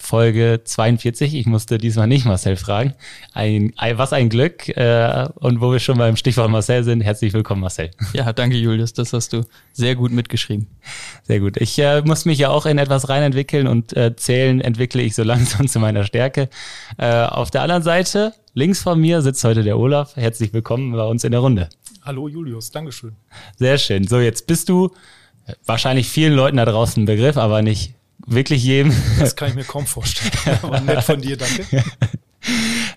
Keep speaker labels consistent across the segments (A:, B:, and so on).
A: Folge 42. Ich musste diesmal nicht Marcel fragen. Ein, ein, was ein Glück. Äh, und wo wir schon beim Stichwort Marcel sind, herzlich willkommen, Marcel.
B: Ja, danke, Julius. Das hast du sehr gut mitgeschrieben.
A: Sehr gut. Ich äh, muss mich ja auch in etwas reinentwickeln und äh, zählen entwickle ich so langsam zu meiner Stärke. Äh, auf der anderen Seite, links von mir, sitzt heute der Olaf. Herzlich willkommen bei uns in der Runde.
C: Hallo Julius, Dankeschön.
A: Sehr schön. So, jetzt bist du wahrscheinlich vielen Leuten da draußen ein Begriff, aber nicht wirklich jedem.
C: Das kann ich mir kaum vorstellen. Aber nett von dir, danke.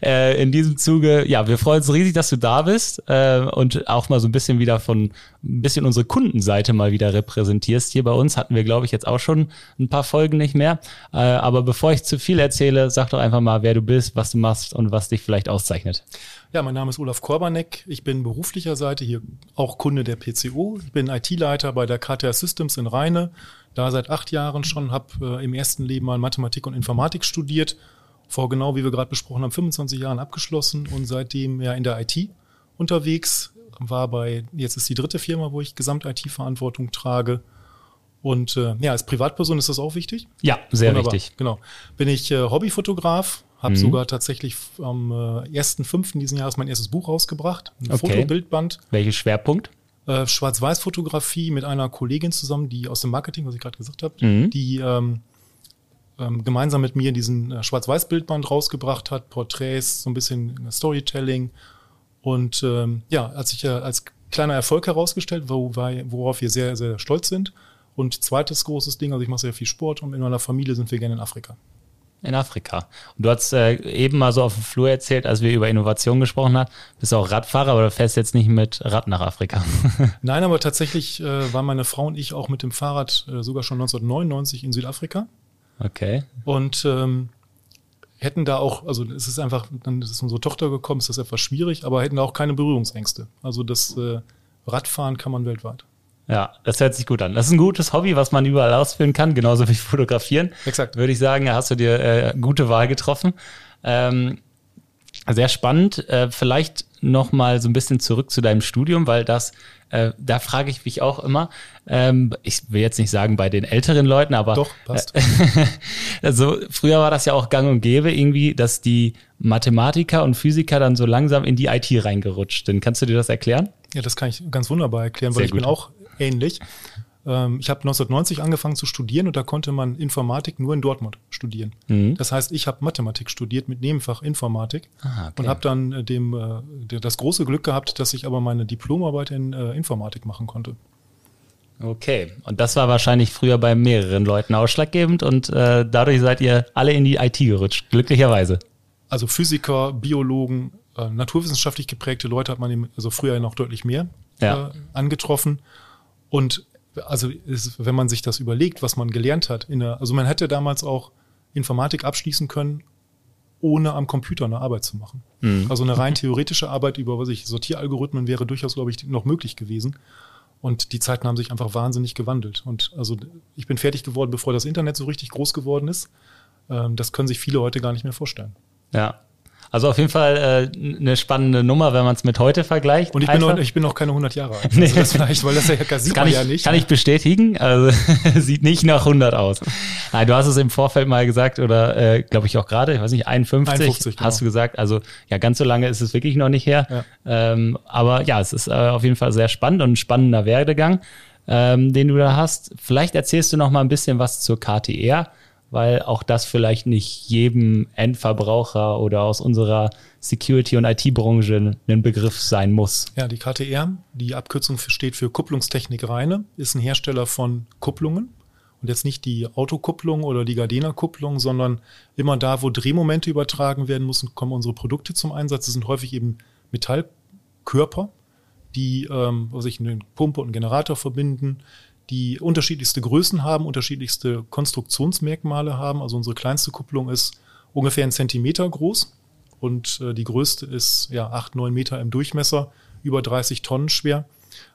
A: Äh, in diesem Zuge, ja, wir freuen uns riesig, dass du da bist äh, und auch mal so ein bisschen wieder von ein bisschen unsere Kundenseite mal wieder repräsentierst. Hier bei uns hatten wir, glaube ich, jetzt auch schon ein paar Folgen nicht mehr. Äh, aber bevor ich zu viel erzähle, sag doch einfach mal, wer du bist, was du machst und was dich vielleicht auszeichnet.
C: Ja, mein Name ist Olaf Korbanek. Ich bin beruflicher Seite hier auch Kunde der PCO. Ich bin IT-Leiter bei der KTR Systems in Rheine. Da seit acht Jahren schon, habe äh, im ersten Leben mal Mathematik und Informatik studiert. Vor genau, wie wir gerade besprochen haben, 25 Jahren abgeschlossen und seitdem ja in der IT unterwegs. War bei, jetzt ist die dritte Firma, wo ich Gesamt-IT-Verantwortung trage. Und äh, ja, als Privatperson ist das auch wichtig.
A: Ja, sehr Wunderbar. wichtig.
C: Genau. Bin ich äh, Hobbyfotograf, habe mhm. sogar tatsächlich am äh, 1.5. diesen Jahres mein erstes Buch rausgebracht.
A: Ein okay. Fotobildband. Welches Schwerpunkt?
C: Äh, Schwarz-Weiß-Fotografie mit einer Kollegin zusammen, die aus dem Marketing, was ich gerade gesagt habe, mhm. die ähm, ähm, gemeinsam mit mir diesen äh, Schwarz-Weiß-Bildband rausgebracht hat, Porträts, so ein bisschen Storytelling. Und ähm, ja, hat sich ja als kleiner Erfolg herausgestellt, wo, worauf wir sehr, sehr stolz sind. Und zweites großes Ding, also ich mache sehr viel Sport und in meiner Familie sind wir gerne in Afrika
A: in Afrika. Und du hast äh, eben mal so auf dem Flur erzählt, als wir über Innovation gesprochen haben, bist du auch Radfahrer, aber du fährst jetzt nicht mit Rad nach Afrika.
C: Nein, aber tatsächlich äh, waren meine Frau und ich auch mit dem Fahrrad äh, sogar schon 1999 in Südafrika.
A: Okay.
C: Und ähm, hätten da auch, also es ist einfach, dann ist unsere Tochter gekommen, ist das etwas schwierig, aber hätten da auch keine Berührungsängste. Also das äh, Radfahren kann man weltweit.
A: Ja, das hört sich gut an. Das ist ein gutes Hobby, was man überall ausführen kann, genauso wie Fotografieren.
C: Exakt.
A: Würde ich sagen, hast du dir äh, gute Wahl getroffen. Ähm, sehr spannend. Äh, vielleicht noch mal so ein bisschen zurück zu deinem Studium, weil das, äh, da frage ich mich auch immer. Ähm, ich will jetzt nicht sagen bei den älteren Leuten, aber
C: doch passt.
A: also früher war das ja auch Gang und Gäbe irgendwie, dass die Mathematiker und Physiker dann so langsam in die IT reingerutscht sind. Kannst du dir das erklären?
C: Ja, das kann ich ganz wunderbar erklären, weil Sehr ich gut. bin auch ähnlich. Ähm, ich habe 1990 angefangen zu studieren und da konnte man Informatik nur in Dortmund studieren. Mhm. Das heißt, ich habe Mathematik studiert mit Nebenfach Informatik ah, okay. und habe dann äh, dem äh, das große Glück gehabt, dass ich aber meine Diplomarbeit in äh, Informatik machen konnte.
A: Okay, und das war wahrscheinlich früher bei mehreren Leuten ausschlaggebend und äh, dadurch seid ihr alle in die IT gerutscht, glücklicherweise.
C: Also Physiker, Biologen, äh, naturwissenschaftlich geprägte Leute hat man also früher noch deutlich mehr ja. äh, angetroffen. Und also ist, wenn man sich das überlegt, was man gelernt hat, in der, also man hätte damals auch Informatik abschließen können, ohne am Computer eine Arbeit zu machen. Mhm. Also eine rein theoretische Arbeit über was ich Sortieralgorithmen wäre durchaus, glaube ich, noch möglich gewesen. Und die Zeiten haben sich einfach wahnsinnig gewandelt. Und also ich bin fertig geworden, bevor das Internet so richtig groß geworden ist. Ähm, das können sich viele heute gar nicht mehr vorstellen.
A: Ja, also auf jeden Fall äh, eine spannende Nummer, wenn man es mit heute vergleicht.
C: Und ich bin, noch, ich bin noch keine 100 Jahre alt. Also nee. das vielleicht, weil das ja, das
A: sieht kann man ich, ja nicht. Kann ich bestätigen. Also sieht nicht nach 100 aus. Nein, du hast es im Vorfeld mal gesagt oder äh, glaube ich auch gerade, ich weiß nicht, 51, 51 genau. hast du gesagt. Also ja, ganz so lange ist es wirklich noch nicht her. Ja. Ähm, aber ja, es ist äh, auf jeden Fall sehr spannend und ein spannender Werdegang, ähm, den du da hast. Vielleicht erzählst du noch mal ein bisschen was zur KTR weil auch das vielleicht nicht jedem Endverbraucher oder aus unserer Security- und IT-Branche ein Begriff sein muss.
C: Ja, die KTR, die Abkürzung steht für Kupplungstechnik Reine, ist ein Hersteller von Kupplungen. Und jetzt nicht die Autokupplung oder die Gardena-Kupplung, sondern immer da, wo Drehmomente übertragen werden müssen, kommen unsere Produkte zum Einsatz. Das sind häufig eben Metallkörper, die ähm, was ich, eine Pumpe und einen Generator verbinden, die unterschiedlichste Größen haben, unterschiedlichste Konstruktionsmerkmale haben. Also unsere kleinste Kupplung ist ungefähr ein Zentimeter groß und äh, die größte ist ja acht, neun Meter im Durchmesser, über 30 Tonnen schwer.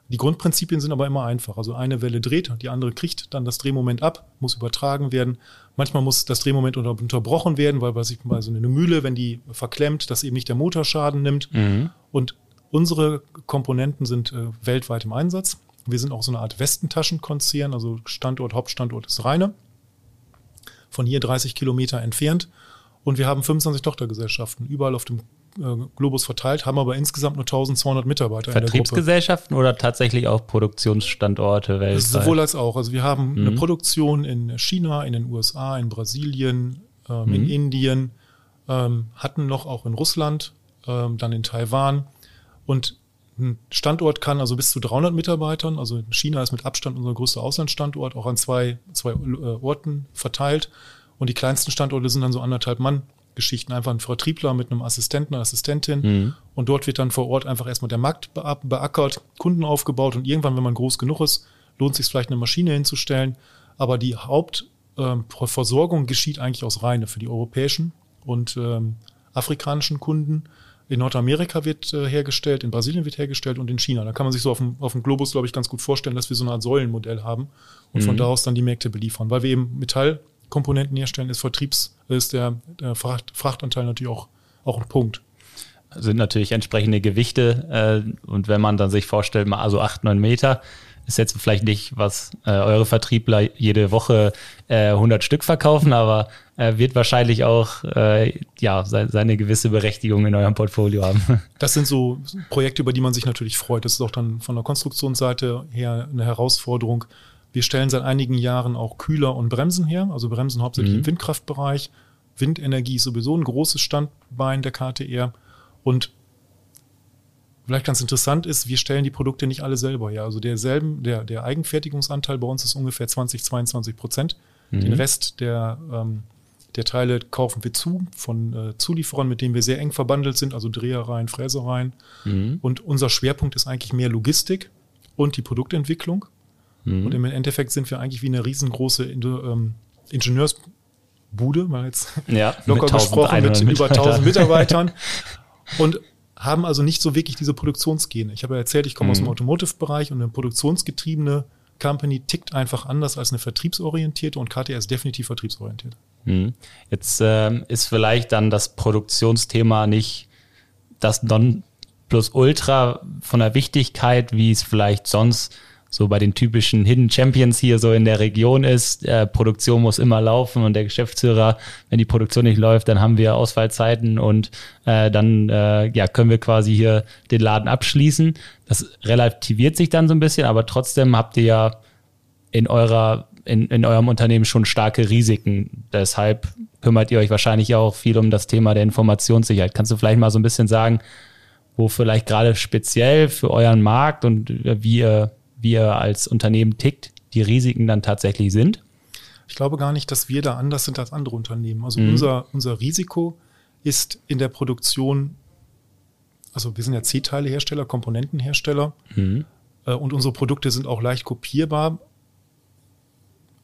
C: Die Grundprinzipien sind aber immer einfach. Also eine Welle dreht, die andere kriegt dann das Drehmoment ab, muss übertragen werden. Manchmal muss das Drehmoment unter, unterbrochen werden, weil beispielsweise eine Mühle, wenn die verklemmt, dass eben nicht der Motor Schaden nimmt. Mhm. Und unsere Komponenten sind äh, weltweit im Einsatz. Wir sind auch so eine Art Westentaschenkonzern, also Standort, Hauptstandort ist Rheine. Von hier 30 Kilometer entfernt. Und wir haben 25 Tochtergesellschaften überall auf dem äh, Globus verteilt, haben aber insgesamt nur 1200 Mitarbeiter.
A: Vertriebsgesellschaften oder tatsächlich auch Produktionsstandorte weltweit?
C: Sowohl als auch. Also wir haben mhm. eine Produktion in China, in den USA, in Brasilien, ähm, mhm. in Indien, ähm, hatten noch auch in Russland, ähm, dann in Taiwan. Und ein Standort kann also bis zu 300 Mitarbeitern, also China ist mit Abstand unser größter Auslandsstandort, auch an zwei, zwei äh, Orten verteilt. Und die kleinsten Standorte sind dann so anderthalb Mann Geschichten. Einfach ein Vertriebler mit einem Assistenten, einer Assistentin. Mhm. Und dort wird dann vor Ort einfach erstmal der Markt beackert, Kunden aufgebaut und irgendwann, wenn man groß genug ist, lohnt sich vielleicht eine Maschine hinzustellen. Aber die Hauptversorgung ähm, geschieht eigentlich aus Reine für die europäischen und ähm, afrikanischen Kunden. In Nordamerika wird äh, hergestellt, in Brasilien wird hergestellt und in China. Da kann man sich so auf dem, auf dem Globus, glaube ich, ganz gut vorstellen, dass wir so eine Art Säulenmodell haben und mhm. von da aus dann die Märkte beliefern, weil wir eben Metall Komponenten herstellen, ist Vertriebs, ist der, der Fracht, Frachtanteil natürlich auch, auch ein Punkt.
A: Sind natürlich entsprechende Gewichte äh, und wenn man dann sich vorstellt, mal also acht, neun Meter, ist jetzt vielleicht nicht, was äh, eure Vertriebler jede Woche äh, 100 Stück verkaufen, aber äh, wird wahrscheinlich auch äh, ja, se seine gewisse Berechtigung in eurem Portfolio haben.
C: Das sind so Projekte, über die man sich natürlich freut. Das ist auch dann von der Konstruktionsseite her eine Herausforderung, wir stellen seit einigen Jahren auch Kühler und Bremsen her, also Bremsen hauptsächlich mhm. im Windkraftbereich. Windenergie ist sowieso ein großes Standbein der KTR. Und vielleicht ganz interessant ist, wir stellen die Produkte nicht alle selber her. Also derselben, der, der Eigenfertigungsanteil bei uns ist ungefähr 20, 22 Prozent. Mhm. Den Rest der, ähm, der Teile kaufen wir zu von äh, Zulieferern, mit denen wir sehr eng verbandelt sind, also Drehereien, Fräsereien. Mhm. Und unser Schwerpunkt ist eigentlich mehr Logistik und die Produktentwicklung. Mhm. Und im Endeffekt sind wir eigentlich wie eine riesengroße ähm, Ingenieursbude, mal jetzt ja, locker mit gesprochen, mit über 1000 Mitarbeitern. und haben also nicht so wirklich diese Produktionsgene. Ich habe ja erzählt, ich komme mhm. aus dem mhm. Automotive-Bereich und eine produktionsgetriebene Company tickt einfach anders als eine vertriebsorientierte und KTR ist definitiv vertriebsorientiert.
A: Mhm. Jetzt ähm, ist vielleicht dann das Produktionsthema nicht das Non plus Ultra von der Wichtigkeit, wie es vielleicht sonst so bei den typischen Hidden Champions hier so in der Region ist. Äh, Produktion muss immer laufen und der Geschäftsführer, wenn die Produktion nicht läuft, dann haben wir Ausfallzeiten und äh, dann äh, ja, können wir quasi hier den Laden abschließen. Das relativiert sich dann so ein bisschen, aber trotzdem habt ihr ja in eurer in, in eurem Unternehmen schon starke Risiken. Deshalb kümmert ihr euch wahrscheinlich auch viel um das Thema der Informationssicherheit. Kannst du vielleicht mal so ein bisschen sagen, wo vielleicht gerade speziell für euren Markt und wie ihr wie er als Unternehmen tickt, die Risiken dann tatsächlich sind?
C: Ich glaube gar nicht, dass wir da anders sind als andere Unternehmen. Also mhm. unser, unser Risiko ist in der Produktion, also wir sind ja C-Teile-Hersteller, Komponentenhersteller mhm. äh, und unsere Produkte sind auch leicht kopierbar.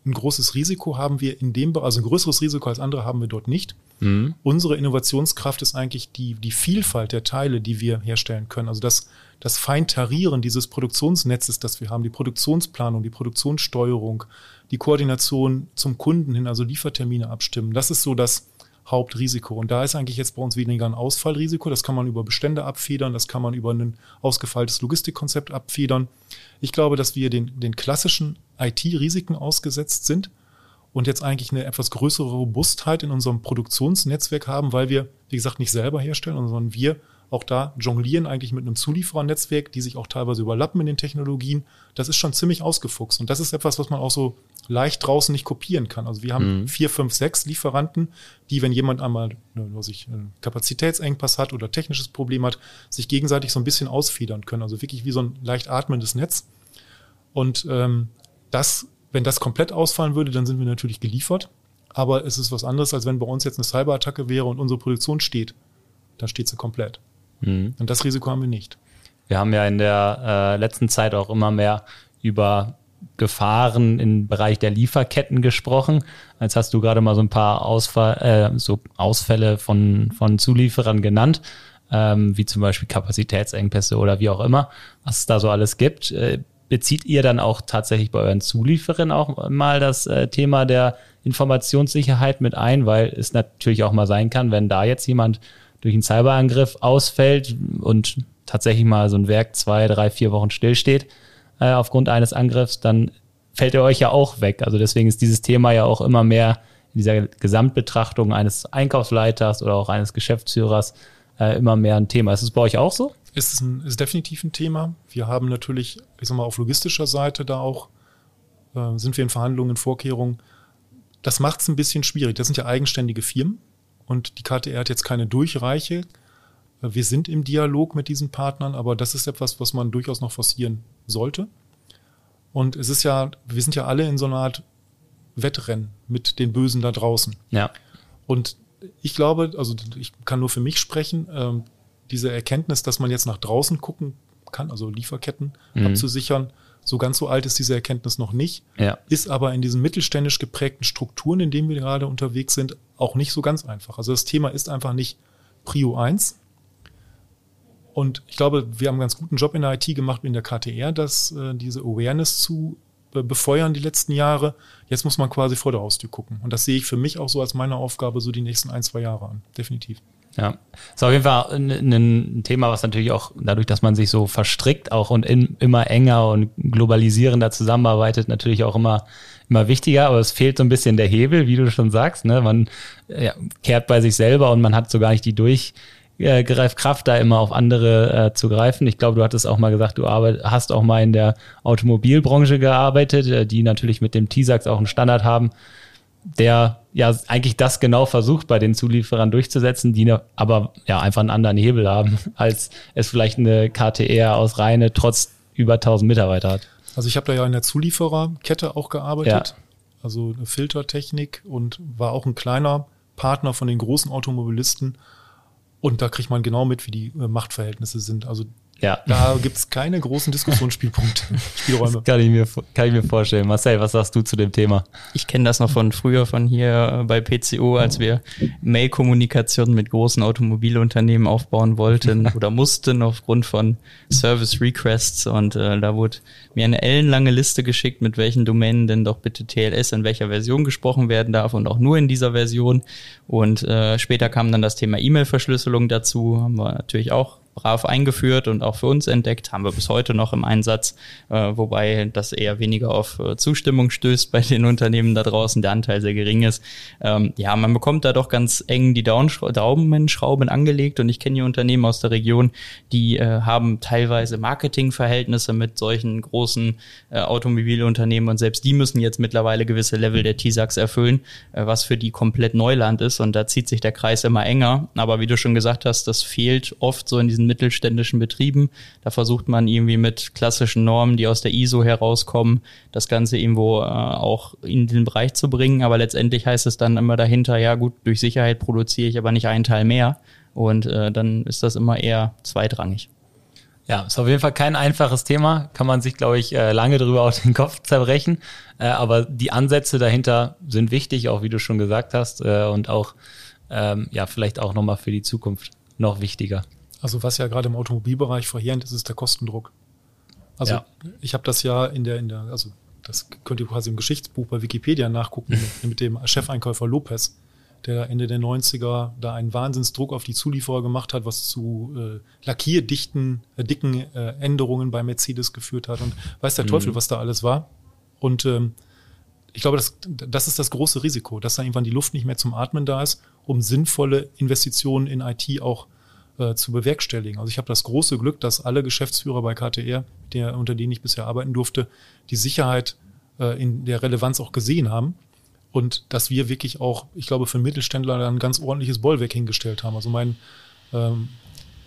C: Ein großes Risiko haben wir in dem, also ein größeres Risiko als andere haben wir dort nicht. Mhm. Unsere Innovationskraft ist eigentlich die, die Vielfalt der Teile, die wir herstellen können. Also das, das Feintarieren dieses Produktionsnetzes, das wir haben, die Produktionsplanung, die Produktionssteuerung, die Koordination zum Kunden hin, also Liefertermine abstimmen. Das ist so das Hauptrisiko. Und da ist eigentlich jetzt bei uns weniger ein Ausfallrisiko. Das kann man über Bestände abfedern, das kann man über ein ausgefeiltes Logistikkonzept abfedern. Ich glaube, dass wir den, den klassischen IT-Risiken ausgesetzt sind und jetzt eigentlich eine etwas größere Robustheit in unserem Produktionsnetzwerk haben, weil wir, wie gesagt, nicht selber herstellen, sondern wir auch da jonglieren eigentlich mit einem Zulieferernetzwerk, die sich auch teilweise überlappen in den Technologien. Das ist schon ziemlich ausgefuchst. Und das ist etwas, was man auch so leicht draußen nicht kopieren kann. Also wir haben mhm. vier, fünf, sechs Lieferanten, die, wenn jemand einmal ne, was ich, einen Kapazitätsengpass hat oder technisches Problem hat, sich gegenseitig so ein bisschen ausfedern können. Also wirklich wie so ein leicht atmendes Netz. Und ähm, das wenn das komplett ausfallen würde, dann sind wir natürlich geliefert. Aber es ist was anderes, als wenn bei uns jetzt eine Cyberattacke wäre und unsere Produktion steht. Dann steht sie komplett. Mhm. Und das Risiko haben wir nicht.
A: Wir haben ja in der äh, letzten Zeit auch immer mehr über Gefahren im Bereich der Lieferketten gesprochen. Jetzt hast du gerade mal so ein paar Ausfall, äh, so Ausfälle von, von Zulieferern genannt, ähm, wie zum Beispiel Kapazitätsengpässe oder wie auch immer, was es da so alles gibt. Äh, bezieht ihr dann auch tatsächlich bei euren Zulieferern auch mal das äh, Thema der Informationssicherheit mit ein, weil es natürlich auch mal sein kann, wenn da jetzt jemand durch einen Cyberangriff ausfällt und tatsächlich mal so ein Werk zwei, drei, vier Wochen stillsteht äh, aufgrund eines Angriffs, dann fällt er euch ja auch weg. Also deswegen ist dieses Thema ja auch immer mehr in dieser Gesamtbetrachtung eines Einkaufsleiters oder auch eines Geschäftsführers äh, immer mehr ein Thema. Ist es bei euch auch so?
C: Ist, ein, ist definitiv ein Thema. Wir haben natürlich, ich sag mal, auf logistischer Seite da auch, äh, sind wir in Verhandlungen, in Vorkehrungen. Das macht es ein bisschen schwierig. Das sind ja eigenständige Firmen und die KTR hat jetzt keine Durchreiche. Wir sind im Dialog mit diesen Partnern, aber das ist etwas, was man durchaus noch forcieren sollte. Und es ist ja, wir sind ja alle in so einer Art Wettrennen mit den Bösen da draußen.
A: Ja.
C: Und ich glaube, also ich kann nur für mich sprechen, ähm, diese Erkenntnis, dass man jetzt nach draußen gucken kann, also Lieferketten mhm. abzusichern, so ganz so alt ist diese Erkenntnis noch nicht,
A: ja.
C: ist aber in diesen mittelständisch geprägten Strukturen, in denen wir gerade unterwegs sind, auch nicht so ganz einfach. Also das Thema ist einfach nicht Prio 1. Und ich glaube, wir haben einen ganz guten Job in der IT gemacht in der KTR, dass äh, diese Awareness zu äh, befeuern die letzten Jahre. Jetzt muss man quasi vor der Haustür gucken. Und das sehe ich für mich auch so als meine Aufgabe so die nächsten ein, zwei Jahre an. Definitiv.
A: Ja, ist auf jeden Fall ein, Thema, was natürlich auch dadurch, dass man sich so verstrickt auch und in, immer enger und globalisierender zusammenarbeitet, natürlich auch immer immer wichtiger, aber es fehlt so ein bisschen der Hebel, wie du schon sagst. Ne? Man ja, kehrt bei sich selber und man hat so gar nicht die Durchgreifkraft, da immer auf andere äh, zu greifen. Ich glaube, du hattest auch mal gesagt, du arbeit, hast auch mal in der Automobilbranche gearbeitet, äh, die natürlich mit dem T-Sax auch einen Standard haben der ja eigentlich das genau versucht, bei den Zulieferern durchzusetzen, die ne, aber ja einfach einen anderen Hebel haben, als es vielleicht eine KTR aus Reine trotz über 1000 Mitarbeiter hat.
C: Also ich habe da ja in der Zuliefererkette auch gearbeitet, ja. also eine Filtertechnik und war auch ein kleiner Partner von den großen Automobilisten. Und da kriegt man genau mit, wie die äh, Machtverhältnisse sind. Also
A: ja.
C: Da gibt es keine großen Diskussionsspielpunkte,
A: Spielräume. kann ich, mir, kann ich mir vorstellen. Marcel, was sagst du zu dem Thema?
B: Ich kenne das noch von früher, von hier äh, bei PCO, als wir Mail-Kommunikation mit großen Automobilunternehmen aufbauen wollten oder mussten aufgrund von Service Requests. Und äh, da wurde mir eine ellenlange Liste geschickt, mit welchen Domänen denn doch bitte TLS in welcher Version gesprochen werden darf und auch nur in dieser Version. Und äh, später kam dann das Thema E-Mail-Verschlüsselung dazu, haben wir natürlich auch brav eingeführt und auch für uns entdeckt, haben wir bis heute noch im Einsatz, äh, wobei das eher weniger auf äh, Zustimmung stößt bei den Unternehmen da draußen, der Anteil sehr gering ist. Ähm, ja, man bekommt da doch ganz eng die Daumenschrauben angelegt und ich kenne hier Unternehmen aus der Region, die äh, haben teilweise Marketingverhältnisse mit solchen großen äh, Automobilunternehmen und selbst die müssen jetzt mittlerweile gewisse Level der TISAX erfüllen, äh, was für die komplett Neuland ist und da zieht sich der Kreis immer enger. Aber wie du schon gesagt hast, das fehlt oft so in diesen mittelständischen Betrieben. Da versucht man irgendwie mit klassischen Normen, die aus der ISO herauskommen, das Ganze irgendwo äh, auch in den Bereich zu bringen. Aber letztendlich heißt es dann immer dahinter, ja gut, durch Sicherheit produziere ich aber nicht einen Teil mehr. Und äh, dann ist das immer eher zweitrangig.
A: Ja, ist auf jeden Fall kein einfaches Thema. Kann man sich, glaube ich, äh, lange drüber auf den Kopf zerbrechen. Äh, aber die Ansätze dahinter sind wichtig, auch wie du schon gesagt hast, äh, und auch, ähm, ja, vielleicht auch nochmal für die Zukunft noch wichtiger.
C: Also was ja gerade im Automobilbereich verheerend ist, ist der Kostendruck. Also ja. ich habe das ja in der, in der, also das könnt ihr quasi im Geschichtsbuch bei Wikipedia nachgucken mit, mit dem Chefeinkäufer Lopez, der Ende der 90er da einen Wahnsinnsdruck auf die Zulieferer gemacht hat, was zu äh, lackierdichten, äh, dicken äh, Änderungen bei Mercedes geführt hat und weiß der Teufel, mhm. was da alles war. Und ähm, ich glaube, das, das ist das große Risiko, dass da irgendwann die Luft nicht mehr zum Atmen da ist, um sinnvolle Investitionen in IT auch äh, zu bewerkstelligen. Also ich habe das große Glück, dass alle Geschäftsführer bei KTR, der, unter denen ich bisher arbeiten durfte, die Sicherheit äh, in der Relevanz auch gesehen haben und dass wir wirklich auch, ich glaube, für Mittelständler ein ganz ordentliches Bollwerk hingestellt haben. Also mein ähm,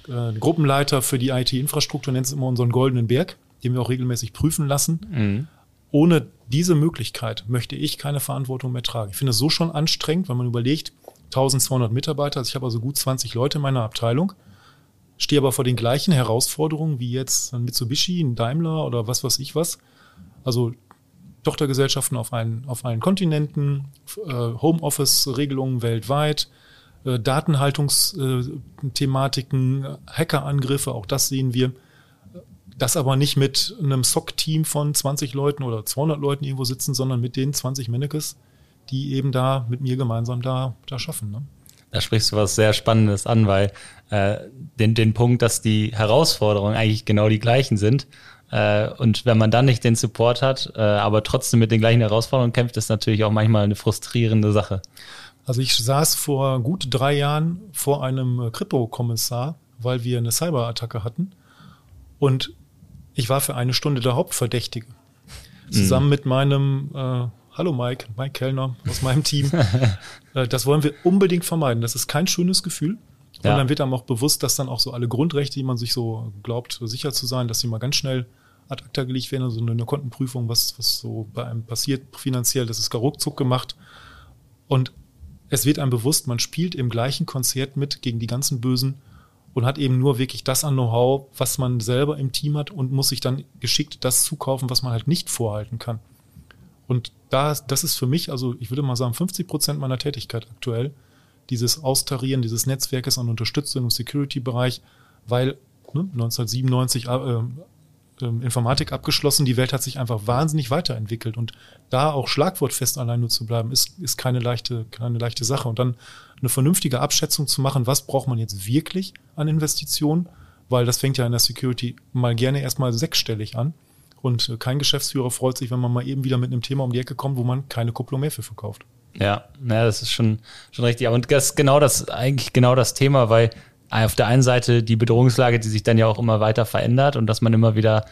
C: äh, Gruppenleiter für die IT-Infrastruktur nennt es immer unseren goldenen Berg, den wir auch regelmäßig prüfen lassen. Mhm. Ohne diese Möglichkeit möchte ich keine Verantwortung mehr tragen. Ich finde es so schon anstrengend, wenn man überlegt, 1200 Mitarbeiter, also ich habe also gut 20 Leute in meiner Abteilung, stehe aber vor den gleichen Herausforderungen wie jetzt ein Mitsubishi, ein Daimler oder was weiß ich was. Also Tochtergesellschaften auf allen, auf allen Kontinenten, äh, Homeoffice-Regelungen weltweit, äh, Datenhaltungsthematiken, Hackerangriffe, auch das sehen wir. Das aber nicht mit einem SOC-Team von 20 Leuten oder 200 Leuten irgendwo sitzen, sondern mit den 20 Mannekes, die eben da mit mir gemeinsam da, da schaffen. Ne?
A: Da sprichst du was sehr Spannendes an, weil äh, den, den Punkt, dass die Herausforderungen eigentlich genau die gleichen sind. Äh, und wenn man dann nicht den Support hat, äh, aber trotzdem mit den gleichen Herausforderungen kämpft, ist natürlich auch manchmal eine frustrierende Sache.
C: Also ich saß vor gut drei Jahren vor einem Kripo-Kommissar, weil wir eine Cyberattacke hatten. Und ich war für eine Stunde der Hauptverdächtige. Zusammen mhm. mit meinem äh, Hallo Mike, Mike Kellner aus meinem Team. Äh, das wollen wir unbedingt vermeiden. Das ist kein schönes Gefühl. Ja. Und dann wird einem auch bewusst, dass dann auch so alle Grundrechte, die man sich so glaubt, sicher zu sein, dass sie mal ganz schnell ad acta gelegt werden, also eine Kontenprüfung, was, was so bei einem passiert finanziell, das ist gar ruckzuck gemacht. Und es wird einem bewusst, man spielt im gleichen Konzert mit gegen die ganzen Bösen und hat eben nur wirklich das an Know-how, was man selber im Team hat und muss sich dann geschickt das zukaufen, was man halt nicht vorhalten kann. Und da, das ist für mich, also ich würde mal sagen, 50 Prozent meiner Tätigkeit aktuell, dieses Austarieren dieses Netzwerkes an Unterstützung im Security-Bereich, weil ne, 1997 äh, äh, Informatik abgeschlossen, die Welt hat sich einfach wahnsinnig weiterentwickelt und da auch schlagwortfest allein nur zu bleiben, ist, ist keine leichte, keine leichte Sache. Und dann eine vernünftige Abschätzung zu machen, was braucht man jetzt wirklich an Investitionen, weil das fängt ja in der Security mal gerne erstmal sechsstellig an und kein Geschäftsführer freut sich, wenn man mal eben wieder mit einem Thema um die Ecke kommt, wo man keine Kupplung mehr für verkauft.
A: Ja, ja, das ist schon, schon richtig. Aber das ist genau das, eigentlich genau das Thema, weil auf der einen Seite die Bedrohungslage, die sich dann ja auch immer weiter verändert und dass man immer wieder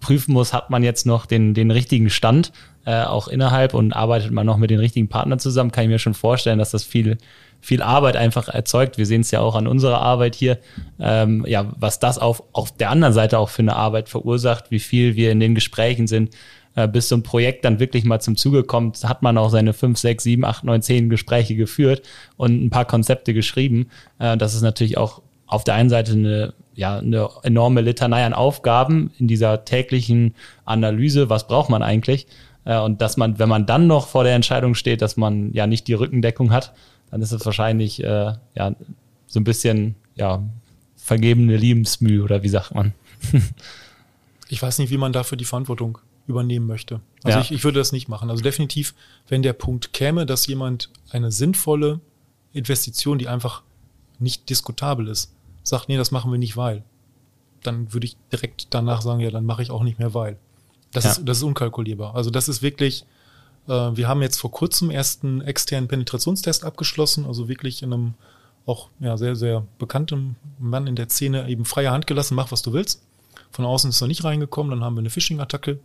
A: prüfen muss, hat man jetzt noch den, den richtigen Stand äh, auch innerhalb und arbeitet man noch mit den richtigen Partnern zusammen, kann ich mir schon vorstellen, dass das viel, viel Arbeit einfach erzeugt. Wir sehen es ja auch an unserer Arbeit hier, ähm, ja, was das auf, auf der anderen Seite auch für eine Arbeit verursacht, wie viel wir in den Gesprächen sind, äh, bis so ein Projekt dann wirklich mal zum Zuge kommt, hat man auch seine fünf, sechs, sieben, acht, neun, zehn Gespräche geführt und ein paar Konzepte geschrieben. Äh, das ist natürlich auch auf der einen Seite eine ja, eine enorme Litanei an Aufgaben in dieser täglichen Analyse, was braucht man eigentlich? Äh, und dass man, wenn man dann noch vor der Entscheidung steht, dass man ja nicht die Rückendeckung hat, dann ist es wahrscheinlich äh, ja so ein bisschen ja vergebene Liebensmüh oder wie sagt man?
C: ich weiß nicht, wie man dafür die Verantwortung übernehmen möchte. Also ja. ich, ich würde das nicht machen. Also definitiv, wenn der Punkt käme, dass jemand eine sinnvolle Investition, die einfach nicht diskutabel ist, sagt, nee, das machen wir nicht, weil, dann würde ich direkt danach sagen, ja, dann mache ich auch nicht mehr, weil. Das, ja. ist, das ist unkalkulierbar. Also das ist wirklich, wir haben jetzt vor kurzem erst einen externen Penetrationstest abgeschlossen, also wirklich in einem auch ja, sehr, sehr bekannten Mann in der Szene eben freie Hand gelassen, mach, was du willst. Von außen ist er nicht reingekommen, dann haben wir eine Phishing-Attacke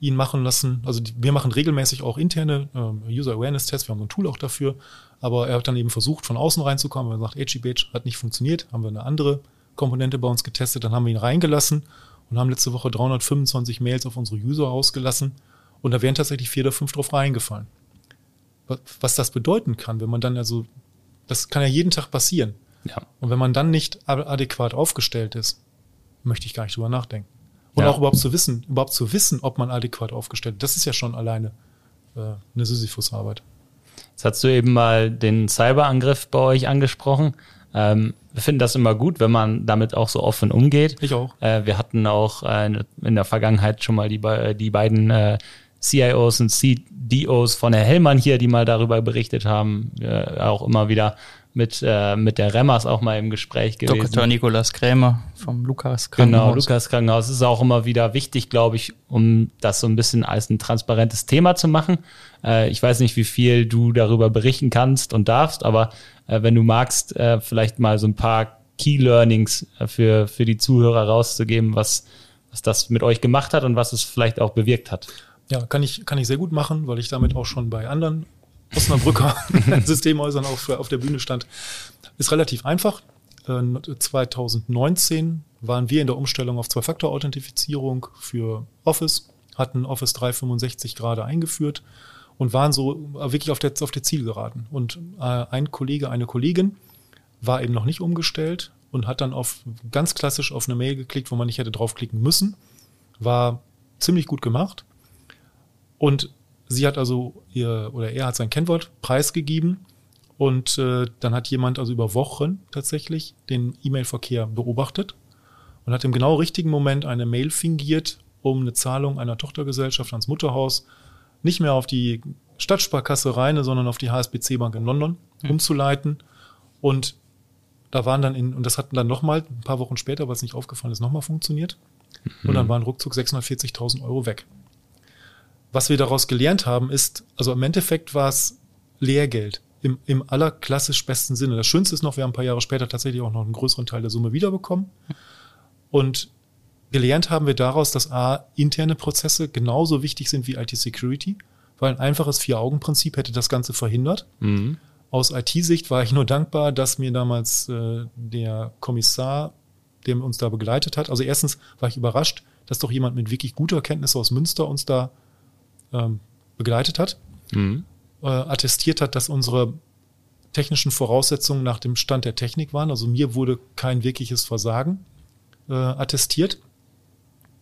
C: ihn machen lassen. Also wir machen regelmäßig auch interne äh, User Awareness Tests, wir haben ein Tool auch dafür, aber er hat dann eben versucht, von außen reinzukommen, er sagt, HGBH hat nicht funktioniert, haben wir eine andere Komponente bei uns getestet, dann haben wir ihn reingelassen und haben letzte Woche 325 Mails auf unsere User ausgelassen und da wären tatsächlich vier oder fünf drauf reingefallen. Was das bedeuten kann, wenn man dann also, das kann ja jeden Tag passieren. Ja. Und wenn man dann nicht adäquat aufgestellt ist, möchte ich gar nicht drüber nachdenken. Und ja. auch überhaupt zu wissen, überhaupt zu wissen, ob man adäquat aufgestellt ist, das ist ja schon alleine äh, eine Sisyphus-Arbeit.
A: Jetzt hast du eben mal den Cyberangriff bei euch angesprochen. Ähm, wir finden das immer gut, wenn man damit auch so offen umgeht.
C: Ich auch.
A: Äh, wir hatten auch äh, in der Vergangenheit schon mal die, die beiden äh, CIOs und CDOs von Herr Hellmann hier, die mal darüber berichtet haben, äh, auch immer wieder mit, äh, mit der Remmers auch mal im Gespräch gewesen.
B: Dr. Nikolaus Krämer vom Lukas Krankenhaus.
A: Genau, Lukas Krankenhaus. ist auch immer wieder wichtig, glaube ich, um das so ein bisschen als ein transparentes Thema zu machen. Äh, ich weiß nicht, wie viel du darüber berichten kannst und darfst, aber äh, wenn du magst, äh, vielleicht mal so ein paar Key Learnings äh, für, für die Zuhörer rauszugeben, was, was das mit euch gemacht hat und was es vielleicht auch bewirkt hat.
C: Ja, kann ich, kann ich sehr gut machen, weil ich damit auch schon bei anderen Osnabrücker Systemhäusern auf, auf der Bühne stand. Ist relativ einfach. 2019 äh, waren wir in der Umstellung auf Zwei-Faktor-Authentifizierung für Office, hatten Office 365 gerade eingeführt und waren so wirklich auf der, auf der Zielgeraden. Und äh, ein Kollege, eine Kollegin war eben noch nicht umgestellt und hat dann auf ganz klassisch auf eine Mail geklickt, wo man nicht hätte draufklicken müssen. War ziemlich gut gemacht. Und sie hat also ihr oder er hat sein Kennwort preisgegeben und äh, dann hat jemand also über Wochen tatsächlich den E-Mail-Verkehr beobachtet und hat im genau richtigen Moment eine Mail fingiert, um eine Zahlung einer Tochtergesellschaft ans Mutterhaus nicht mehr auf die Stadtsparkasse Rheine, sondern auf die HSBC Bank in London mhm. umzuleiten. Und da waren dann in, und das hatten dann nochmal, ein paar Wochen später, weil es nicht aufgefallen ist, nochmal funktioniert. Mhm. Und dann waren ruckzuck 640.000 Euro weg. Was wir daraus gelernt haben, ist, also im Endeffekt war es Lehrgeld im, im allerklassisch besten Sinne. Das Schönste ist noch, wir haben ein paar Jahre später tatsächlich auch noch einen größeren Teil der Summe wiederbekommen. Und gelernt haben wir daraus, dass A, interne Prozesse genauso wichtig sind wie IT-Security, weil ein einfaches Vier-Augen-Prinzip hätte das Ganze verhindert. Mhm. Aus IT-Sicht war ich nur dankbar, dass mir damals äh, der Kommissar, der uns da begleitet hat, also erstens war ich überrascht, dass doch jemand mit wirklich guter Kenntnis aus Münster uns da ähm, begleitet hat, mhm. äh, attestiert hat, dass unsere technischen Voraussetzungen nach dem Stand der Technik waren. Also mir wurde kein wirkliches Versagen äh, attestiert.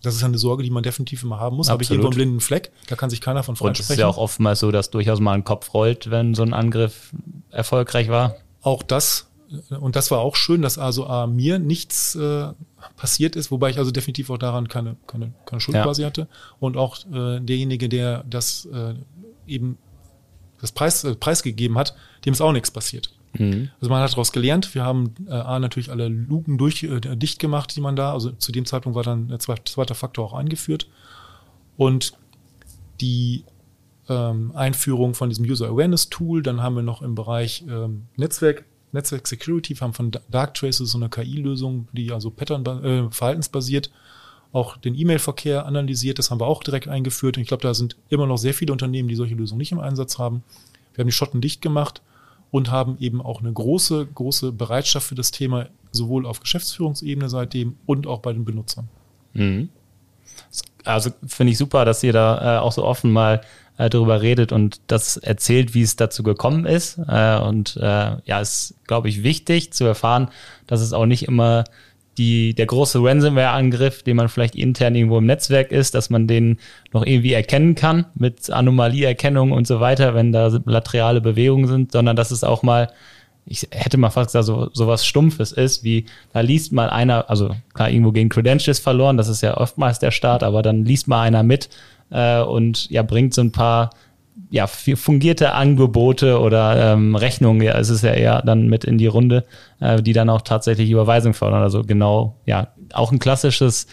C: Das ist eine Sorge, die man definitiv immer haben muss. Habe ich irgendwo einen blinden Fleck, da kann sich keiner von freisprechen. Und es ist
A: ja auch oftmals so, dass durchaus mal ein Kopf rollt, wenn so ein Angriff erfolgreich war.
C: Auch das, und das war auch schön, dass also A, mir nichts äh, passiert ist, wobei ich also definitiv auch daran keine, keine, keine Schuld ja. quasi hatte. Und auch äh, derjenige, der das äh, eben das Preis, äh, preisgegeben hat, dem ist auch nichts passiert. Mhm. Also man hat daraus gelernt. Wir haben äh, A, natürlich alle Luken durch, äh, dicht gemacht, die man da, also zu dem Zeitpunkt war dann der zweite, zweite Faktor auch eingeführt. Und die ähm, Einführung von diesem User Awareness Tool, dann haben wir noch im Bereich ähm, Netzwerk, Netzwerk Security, wir haben von Darktraces so eine KI-Lösung, die also Pattern, äh, verhaltensbasiert auch den E-Mail-Verkehr analysiert. Das haben wir auch direkt eingeführt. Und ich glaube, da sind immer noch sehr viele Unternehmen, die solche Lösungen nicht im Einsatz haben. Wir haben die Schotten dicht gemacht und haben eben auch eine große, große Bereitschaft für das Thema sowohl auf Geschäftsführungsebene seitdem und auch bei den Benutzern. Mhm.
A: Also finde ich super, dass ihr da äh, auch so offen mal äh, darüber redet und das erzählt, wie es dazu gekommen ist. Äh, und äh, ja, ist, glaube ich, wichtig zu erfahren, dass es auch nicht immer die, der große Ransomware-Angriff, den man vielleicht intern irgendwo im Netzwerk ist, dass man den noch irgendwie erkennen kann mit Anomalieerkennung und so weiter, wenn da laterale Bewegungen sind, sondern dass es auch mal, ich hätte mal fast gesagt, so, so was Stumpfes ist, wie da liest mal einer, also klar, irgendwo gehen Credentials verloren, das ist ja oftmals der Start, aber dann liest mal einer mit äh, und ja, bringt so ein paar ja, fungierte Angebote oder ähm, Rechnungen, ja, es ist ja eher dann mit in die Runde, äh, die dann auch tatsächlich Überweisung fördern. Also genau, ja, auch ein klassisches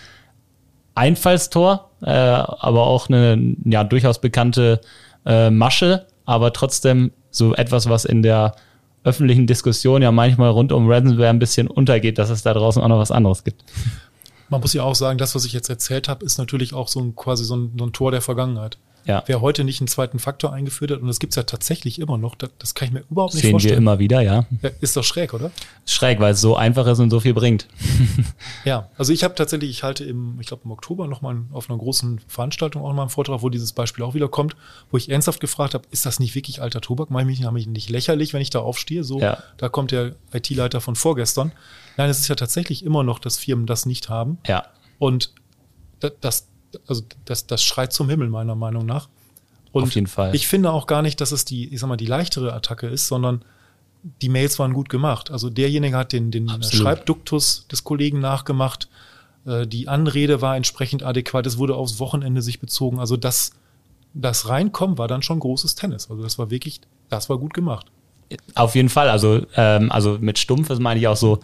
A: Einfallstor, äh, aber auch eine ja durchaus bekannte äh, Masche, aber trotzdem so etwas, was in der öffentlichen Diskussion ja manchmal rund um Ransomware ein bisschen untergeht, dass es da draußen auch noch was anderes gibt.
C: Man muss ja auch sagen, das, was ich jetzt erzählt habe, ist natürlich auch so ein quasi so ein, so ein Tor der Vergangenheit. Ja. Wer heute nicht einen zweiten Faktor eingeführt hat, und das gibt's ja tatsächlich immer noch, das, das kann ich mir überhaupt nicht
A: Sehen
C: vorstellen.
A: Sehen wir immer wieder,
C: ja. Ist doch schräg, oder?
A: Schräg, weil es so einfach ist und so viel bringt.
C: ja, also ich habe tatsächlich, ich halte im, ich glaube im Oktober nochmal auf einer großen Veranstaltung auch mal einen Vortrag, wo dieses Beispiel auch wieder kommt, wo ich ernsthaft gefragt habe, ist das nicht wirklich alter Tobak? Meine ich mich nicht lächerlich, wenn ich da aufstehe? So, ja. da kommt der IT-Leiter von vorgestern. Nein, es ist ja tatsächlich immer noch, dass Firmen das nicht haben.
A: Ja.
C: Und das, also das, das schreit zum Himmel, meiner Meinung nach. Und
A: Auf jeden Fall.
C: Ich finde auch gar nicht, dass es die, ich sag mal, die leichtere Attacke ist, sondern die Mails waren gut gemacht. Also derjenige hat den, den Schreibduktus des Kollegen nachgemacht. Äh, die Anrede war entsprechend adäquat. Es wurde aufs Wochenende sich bezogen. Also das, das Reinkommen war dann schon großes Tennis. Also das war wirklich, das war gut gemacht.
A: Auf jeden Fall. Also, ähm, also mit Stumpf, das meine ich auch so,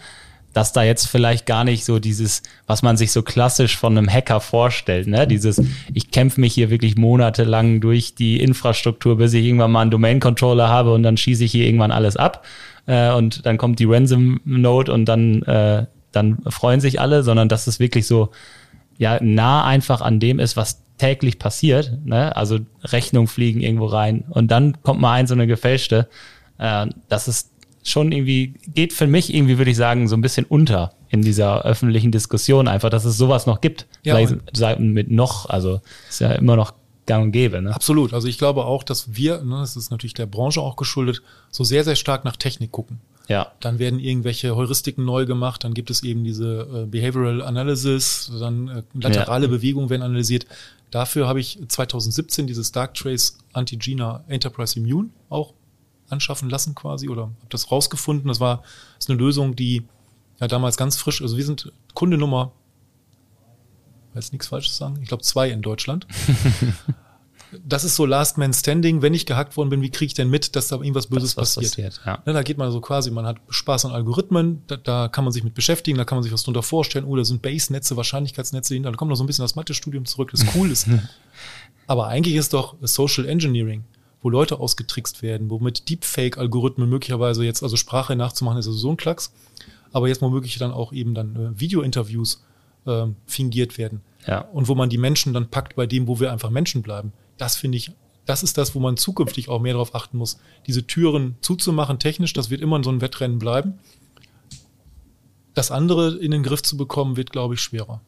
A: dass da jetzt vielleicht gar nicht so dieses, was man sich so klassisch von einem Hacker vorstellt, ne? Dieses, ich kämpfe mich hier wirklich monatelang durch die Infrastruktur, bis ich irgendwann mal einen Domain-Controller habe und dann schieße ich hier irgendwann alles ab. Äh, und dann kommt die Ransom-Note und dann, äh, dann freuen sich alle, sondern dass es wirklich so ja nah einfach an dem ist, was täglich passiert. Ne? Also Rechnung fliegen irgendwo rein und dann kommt mal ein so eine gefälschte. Äh, das ist schon irgendwie, geht für mich irgendwie, würde ich sagen, so ein bisschen unter in dieser öffentlichen Diskussion einfach, dass es sowas noch gibt. Ja, Vielleicht mit noch, also ist ja immer noch gang und gäbe. Ne?
C: Absolut. Also ich glaube auch, dass wir, ne, das ist natürlich der Branche auch geschuldet, so sehr, sehr stark nach Technik gucken.
A: Ja.
C: Dann werden irgendwelche Heuristiken neu gemacht, dann gibt es eben diese äh, Behavioral Analysis, dann äh, laterale ja. Bewegungen werden analysiert. Dafür habe ich 2017 dieses Darktrace Anti-Gina Enterprise Immune auch anschaffen lassen quasi oder habe das rausgefunden. Das war das ist eine Lösung, die ja damals ganz frisch, also wir sind Kunde Nummer, weiß nichts Falsches sagen, ich glaube zwei in Deutschland. das ist so Last Man Standing. Wenn ich gehackt worden bin, wie kriege ich denn mit, dass da irgendwas Böses das, passiert? passiert ja. Ne, da geht man so quasi, man hat Spaß an Algorithmen, da, da, kann man sich mit beschäftigen, da kann man sich was drunter vorstellen. Oh, da sind Base-Netze, Wahrscheinlichkeitsnetze hinter. Da kommt noch so ein bisschen das Mathe-Studium zurück, das cool ist. Aber eigentlich ist doch Social Engineering, wo Leute ausgetrickst werden, womit Deepfake-Algorithmen möglicherweise jetzt, also Sprache nachzumachen, ist also so ein Klacks. Aber jetzt womöglich dann auch eben dann äh, Video-Interviews äh, fingiert werden. Ja. Und wo man die Menschen dann packt bei dem, wo wir einfach Menschen bleiben das finde ich, das ist das, wo man zukünftig auch mehr darauf achten muss, diese Türen zuzumachen, technisch, das wird immer so ein Wettrennen bleiben. Das andere in den Griff zu bekommen, wird, glaube ich, schwerer.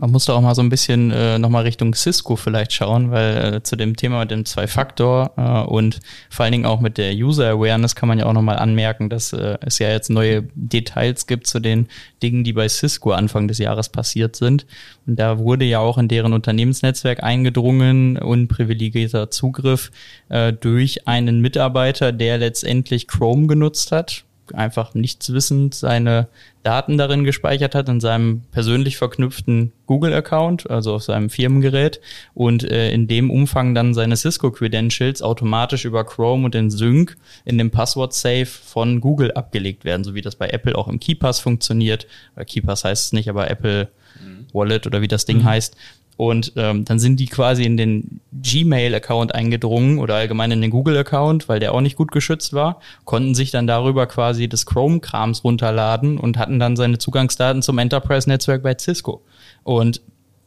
B: Man muss da auch mal so ein bisschen äh, nochmal Richtung Cisco vielleicht schauen, weil äh, zu dem Thema mit dem Zwei-Faktor äh, und vor allen Dingen auch mit der User-Awareness kann man ja auch nochmal anmerken, dass äh, es ja jetzt neue Details gibt zu den Dingen, die bei Cisco Anfang des Jahres passiert sind. Und da wurde ja auch in deren Unternehmensnetzwerk eingedrungen, unprivilegierter Zugriff äh, durch einen Mitarbeiter, der letztendlich Chrome genutzt hat einfach nichts wissend seine Daten darin gespeichert hat in seinem persönlich verknüpften Google-Account, also auf seinem Firmengerät und äh, in dem Umfang dann seine Cisco-Credentials automatisch über Chrome und den Sync in dem Passwort-Safe von Google abgelegt werden, so wie das bei Apple auch im KeyPass funktioniert. KeyPass heißt es nicht, aber Apple mhm. Wallet oder wie das Ding mhm. heißt. Und ähm, dann sind die quasi in den Gmail-Account eingedrungen oder allgemein in den Google-Account, weil der auch nicht gut geschützt war, konnten sich dann darüber quasi des Chrome-Krams runterladen und hatten dann seine Zugangsdaten zum Enterprise-Netzwerk bei Cisco. Und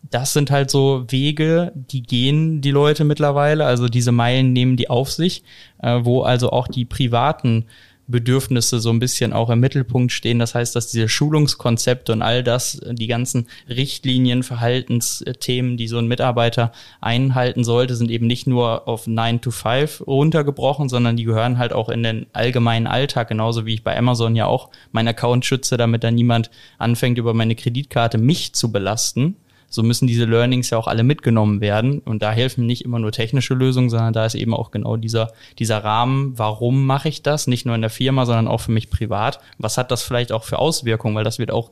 B: das sind halt so Wege, die gehen die Leute mittlerweile, also diese Meilen nehmen die auf sich, äh, wo also auch die privaten Bedürfnisse so ein bisschen auch im Mittelpunkt stehen. Das heißt, dass diese Schulungskonzepte und all das, die ganzen Richtlinien, Verhaltensthemen, die so ein Mitarbeiter einhalten sollte, sind eben nicht nur auf 9 to 5 runtergebrochen, sondern die gehören halt auch in den allgemeinen Alltag, genauso wie ich bei Amazon ja auch meinen Account schütze, damit da niemand anfängt, über meine Kreditkarte mich zu belasten so müssen diese Learnings ja auch alle mitgenommen werden. Und da helfen nicht immer nur technische Lösungen, sondern da ist eben auch genau dieser, dieser Rahmen, warum mache ich das? Nicht nur in der Firma, sondern auch für mich privat. Was hat das vielleicht auch für Auswirkungen? Weil das wird auch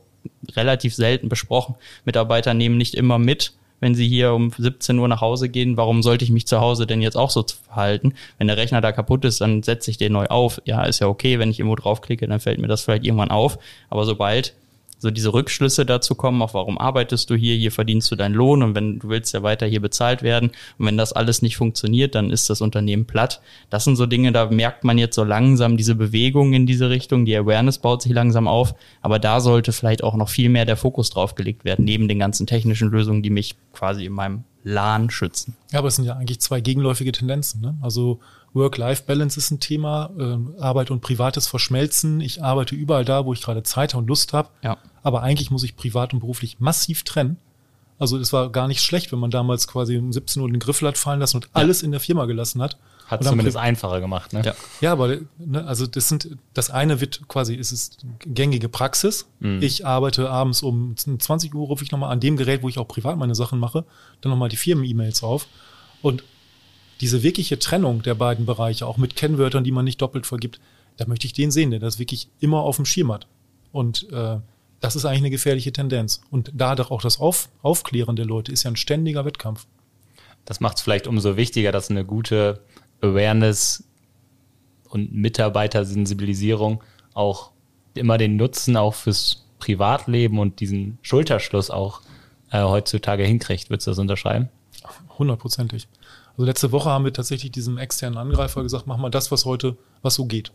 B: relativ selten besprochen. Mitarbeiter nehmen nicht immer mit, wenn sie hier um 17 Uhr nach Hause gehen, warum sollte ich mich zu Hause denn jetzt auch so verhalten? Wenn der Rechner da kaputt ist, dann setze ich den neu auf. Ja, ist ja okay, wenn ich irgendwo draufklicke, dann fällt mir das vielleicht irgendwann auf. Aber sobald so diese Rückschlüsse dazu kommen, auch warum arbeitest du hier, hier verdienst du deinen Lohn und wenn du willst ja weiter hier bezahlt werden und wenn das alles nicht funktioniert, dann ist das Unternehmen platt. Das sind so Dinge, da merkt man jetzt so langsam diese Bewegung in diese Richtung, die Awareness baut sich langsam auf, aber da sollte vielleicht auch noch viel mehr der Fokus drauf gelegt werden, neben den ganzen technischen Lösungen, die mich quasi in meinem LAN schützen.
C: Ja, aber es sind ja eigentlich zwei gegenläufige Tendenzen. Ne? Also Work-Life-Balance ist ein Thema, äh, Arbeit und Privates verschmelzen. Ich arbeite überall da, wo ich gerade Zeit und Lust habe. Ja. Aber eigentlich muss ich privat und beruflich massiv trennen. Also es war gar nicht schlecht, wenn man damals quasi um 17 Uhr den Griffel hat fallen lassen und ja. alles in der Firma gelassen hat.
A: Hat zumindest einfacher gemacht, ne?
C: Ja, ja aber ne, also das sind, das eine wird quasi, ist es gängige Praxis. Mhm. Ich arbeite abends um 20 Uhr, rufe ich nochmal an dem Gerät, wo ich auch privat meine Sachen mache, dann nochmal die Firmen-E-Mails auf. Und diese wirkliche Trennung der beiden Bereiche, auch mit Kennwörtern, die man nicht doppelt vergibt, da möchte ich den sehen, der das wirklich immer auf dem Schirm hat. Und äh, das ist eigentlich eine gefährliche Tendenz. Und da doch auch das auf, Aufklären der Leute ist ja ein ständiger Wettkampf.
A: Das macht es vielleicht umso wichtiger, dass eine gute Awareness und Mitarbeitersensibilisierung auch immer den Nutzen auch fürs Privatleben und diesen Schulterschluss auch äh, heutzutage hinkriegt. Würdest du das unterschreiben?
C: Hundertprozentig. Also letzte Woche haben wir tatsächlich diesem externen Angreifer gesagt, mach mal das, was heute, was so geht.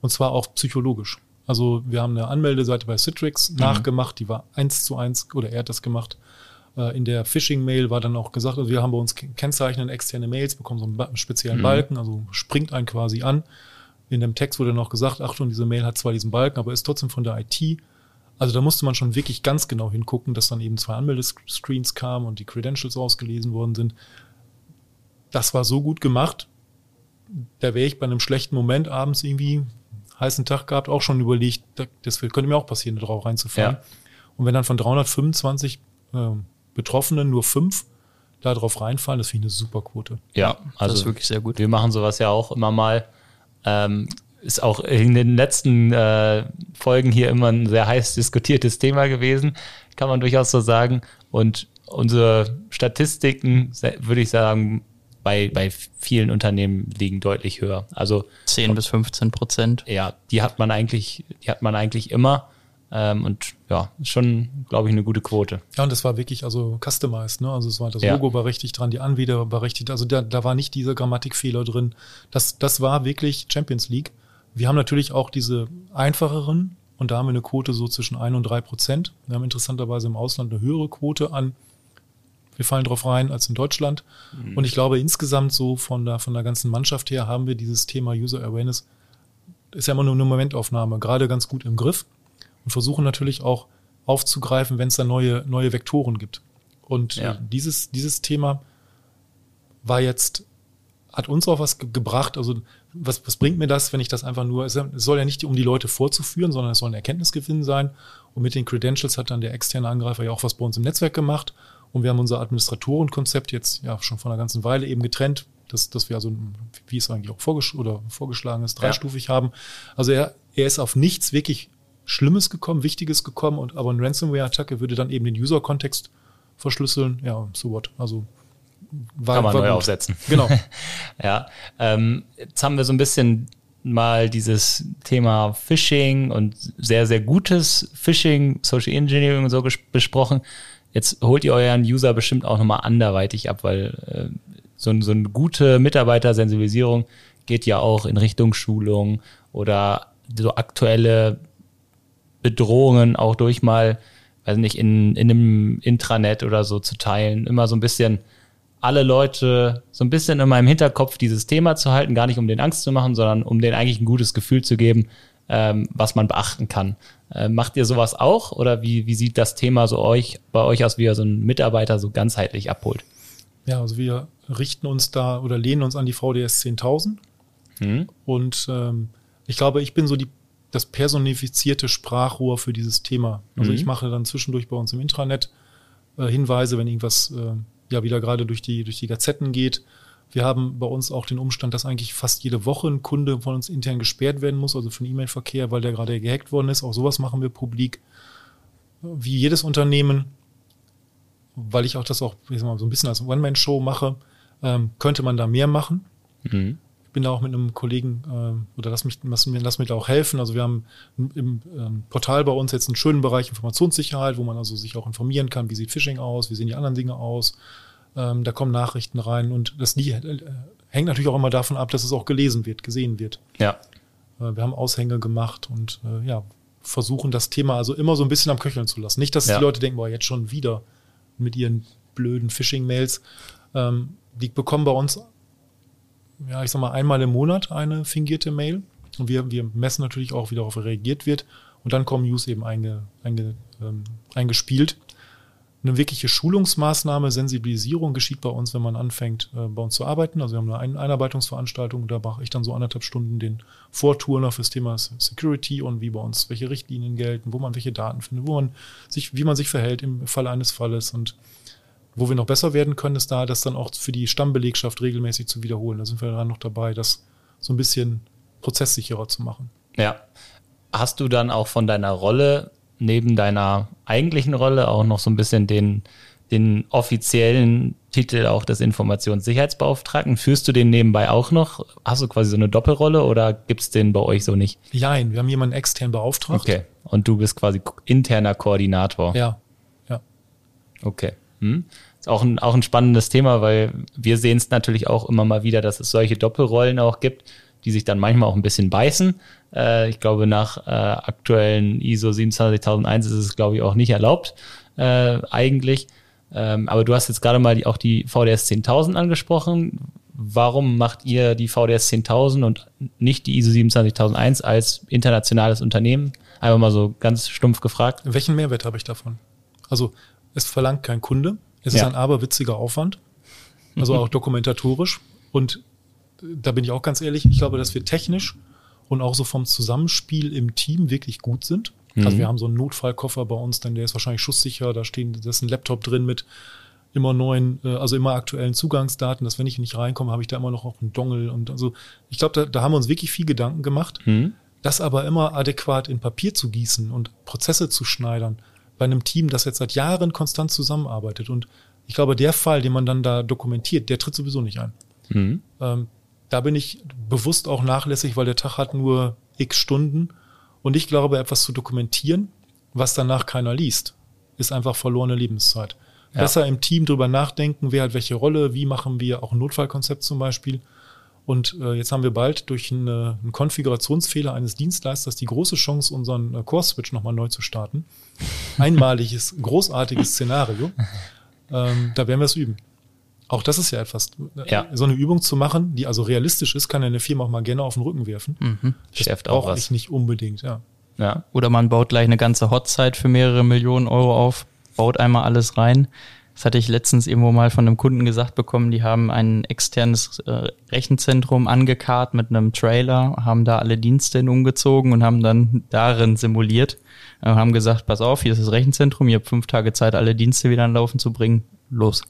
C: Und zwar auch psychologisch. Also wir haben eine Anmeldeseite bei Citrix mhm. nachgemacht, die war eins zu eins, oder er hat das gemacht. Äh, in der Phishing-Mail war dann auch gesagt, also wir haben bei uns kennzeichnen externe Mails, bekommen so einen speziellen mhm. Balken, also springt einen quasi an. In dem Text wurde noch gesagt, Achtung, diese Mail hat zwar diesen Balken, aber ist trotzdem von der IT. Also da musste man schon wirklich ganz genau hingucken, dass dann eben zwei Anmeldescreens kamen und die Credentials ausgelesen worden sind. Das war so gut gemacht, da wäre ich bei einem schlechten Moment abends irgendwie heißen Tag gehabt, auch schon überlegt, das könnte mir auch passieren, da drauf reinzufahren. Ja. Und wenn dann von 325 äh, Betroffenen nur fünf da drauf reinfallen, das finde ich eine super Quote.
A: Ja, also das ist wirklich sehr gut. Wir machen sowas ja auch immer mal. Ähm, ist auch in den letzten äh, Folgen hier immer ein sehr heiß diskutiertes Thema gewesen, kann man durchaus so sagen. Und unsere Statistiken, würde ich sagen, bei, bei vielen Unternehmen liegen deutlich höher. Also
B: 10 bis 15 Prozent.
A: Ja, die hat man eigentlich, die hat man eigentlich immer. Ähm, und ja, schon, glaube ich, eine gute Quote.
C: Ja, und das war wirklich also customized, ne? Also es war das ja. Logo war richtig dran, die Anbieter war richtig, also da, da war nicht dieser Grammatikfehler drin. Das, das war wirklich Champions League. Wir haben natürlich auch diese einfacheren und da haben wir eine Quote so zwischen ein und drei Prozent. Wir haben interessanterweise im Ausland eine höhere Quote an wir fallen drauf rein als in Deutschland. Mhm. Und ich glaube, insgesamt so von der, von der ganzen Mannschaft her haben wir dieses Thema User Awareness, ist ja immer nur eine Momentaufnahme, gerade ganz gut im Griff und versuchen natürlich auch aufzugreifen, wenn es da neue, neue Vektoren gibt. Und ja. dieses, dieses Thema war jetzt, hat uns auch was ge gebracht. Also, was, was bringt mir das, wenn ich das einfach nur, es soll ja nicht um die Leute vorzuführen, sondern es soll ein Erkenntnisgewinn sein. Und mit den Credentials hat dann der externe Angreifer ja auch was bei uns im Netzwerk gemacht. Und wir haben unser Administratorenkonzept jetzt ja schon vor einer ganzen Weile eben getrennt, dass, dass wir also, wie es eigentlich auch vorgesch oder vorgeschlagen ist, dreistufig ja. haben. Also er, er ist auf nichts wirklich Schlimmes gekommen, Wichtiges gekommen, und aber eine Ransomware-Attacke würde dann eben den User-Kontext verschlüsseln. Ja, so what. Also
A: war, Kann man war neu gut. aufsetzen.
C: Genau.
A: ja. Ähm, jetzt haben wir so ein bisschen mal dieses Thema Phishing und sehr, sehr gutes Phishing, Social Engineering und so besprochen. Jetzt holt ihr euren User bestimmt auch nochmal anderweitig ab, weil äh, so, so eine gute Mitarbeitersensibilisierung geht ja auch in Richtung Schulung oder so aktuelle Bedrohungen auch durch mal, weiß nicht, in, in einem Intranet oder so zu teilen. Immer so ein bisschen alle Leute so ein bisschen in meinem Hinterkopf dieses Thema zu halten, gar nicht um den Angst zu machen, sondern um denen eigentlich ein gutes Gefühl zu geben, ähm, was man beachten kann. Äh, macht ihr sowas auch oder wie, wie sieht das Thema so euch bei euch aus, wie ihr so einen Mitarbeiter so ganzheitlich abholt?
C: Ja, also wir richten uns da oder lehnen uns an die VDS 10.000 hm. und ähm, ich glaube, ich bin so die das personifizierte Sprachrohr für dieses Thema. Also mhm. ich mache dann zwischendurch bei uns im Intranet äh, Hinweise, wenn irgendwas äh, ja wieder gerade durch die durch die Gazetten geht wir haben bei uns auch den Umstand, dass eigentlich fast jede Woche ein Kunde von uns intern gesperrt werden muss, also für den E-Mail-Verkehr, weil der gerade gehackt worden ist. Auch sowas machen wir publik. Wie jedes Unternehmen, weil ich auch das auch ich mal, so ein bisschen als One-Man-Show mache, ähm, könnte man da mehr machen. Mhm. Ich bin da auch mit einem Kollegen, äh, oder lass mich, lass, lass mich da auch helfen. Also wir haben im ähm, Portal bei uns jetzt einen schönen Bereich Informationssicherheit, wo man also sich auch informieren kann, wie sieht Phishing aus, wie sehen die anderen Dinge aus ähm, da kommen Nachrichten rein und das die, äh, hängt natürlich auch immer davon ab, dass es auch gelesen wird, gesehen wird.
A: Ja.
C: Äh, wir haben Aushänge gemacht und äh, ja, versuchen das Thema also immer so ein bisschen am Köcheln zu lassen. Nicht, dass ja. die Leute denken, boah, jetzt schon wieder mit ihren blöden Phishing-Mails. Ähm, die bekommen bei uns, ja, ich sag mal, einmal im Monat eine fingierte Mail. Und wir, wir messen natürlich auch, wie darauf reagiert wird. Und dann kommen News eben einge, einge, ähm, eingespielt. Eine wirkliche Schulungsmaßnahme, Sensibilisierung geschieht bei uns, wenn man anfängt, äh, bei uns zu arbeiten. Also wir haben eine Einarbeitungsveranstaltung, da mache ich dann so anderthalb Stunden den Vorturner fürs Thema Security und wie bei uns welche Richtlinien gelten, wo man welche Daten findet, wo man sich, wie man sich verhält im Falle eines Falles und wo wir noch besser werden können, ist da, das dann auch für die Stammbelegschaft regelmäßig zu wiederholen. Da sind wir dann noch dabei, das so ein bisschen prozesssicherer zu machen.
A: Ja. Hast du dann auch von deiner Rolle neben deiner eigentlichen Rolle auch noch so ein bisschen den, den offiziellen Titel auch des Informationssicherheitsbeauftragten. Führst du den nebenbei auch noch? Hast du quasi so eine Doppelrolle oder gibt es den bei euch so nicht?
C: Nein, wir haben jemanden extern beauftragt.
A: Okay. Und du bist quasi interner Koordinator.
C: Ja. Ja.
A: Okay. Hm. Ist auch ein, auch ein spannendes Thema, weil wir sehen es natürlich auch immer mal wieder, dass es solche Doppelrollen auch gibt die sich dann manchmal auch ein bisschen beißen. Äh, ich glaube, nach äh, aktuellen ISO 27001 ist es, glaube ich, auch nicht erlaubt, äh, eigentlich. Ähm, aber du hast jetzt gerade mal die, auch die VDS 10.000 angesprochen. Warum macht ihr die VDS 10.000 und nicht die ISO 27001 als internationales Unternehmen? Einfach mal so ganz stumpf gefragt.
C: Welchen Mehrwert habe ich davon? Also, es verlangt kein Kunde. Es ja. ist ein aberwitziger Aufwand. Also auch dokumentatorisch. Und da bin ich auch ganz ehrlich, ich glaube, dass wir technisch und auch so vom Zusammenspiel im Team wirklich gut sind. Mhm. Also wir haben so einen Notfallkoffer bei uns, denn der ist wahrscheinlich schusssicher, da stehen, da ist ein Laptop drin mit immer neuen, äh, also immer aktuellen Zugangsdaten, dass wenn ich nicht reinkomme, habe ich da immer noch auch einen Dongle und also ich glaube, da, da haben wir uns wirklich viel Gedanken gemacht. Mhm. Das aber immer adäquat in Papier zu gießen und Prozesse zu schneidern bei einem Team, das jetzt seit Jahren konstant zusammenarbeitet. Und ich glaube, der Fall, den man dann da dokumentiert, der tritt sowieso nicht ein. Mhm. Ähm, da bin ich bewusst auch nachlässig, weil der Tag hat nur x Stunden. Und ich glaube, etwas zu dokumentieren, was danach keiner liest, ist einfach verlorene Lebenszeit. Ja. Besser im Team drüber nachdenken, wer hat welche Rolle, wie machen wir auch ein Notfallkonzept zum Beispiel. Und äh, jetzt haben wir bald durch eine, einen Konfigurationsfehler eines Dienstleisters die große Chance, unseren äh, Core-Switch nochmal neu zu starten. Einmaliges, großartiges Szenario. Ähm, da werden wir es üben. Auch das ist ja etwas, äh, ja. so eine Übung zu machen, die also realistisch ist, kann eine Firma auch mal gerne auf den Rücken werfen. Mhm. Das brauche ich nicht unbedingt, ja.
B: ja. Oder man baut gleich eine ganze Hotzeit für mehrere Millionen Euro auf, baut einmal alles rein. Das hatte ich letztens irgendwo mal von einem Kunden gesagt bekommen, die haben ein externes äh, Rechenzentrum angekarrt mit einem Trailer, haben da alle Dienste hin umgezogen und haben dann darin simuliert. Äh, haben gesagt, pass auf, hier ist das Rechenzentrum, ihr habt fünf Tage Zeit, alle Dienste wieder an Laufen zu bringen. Los.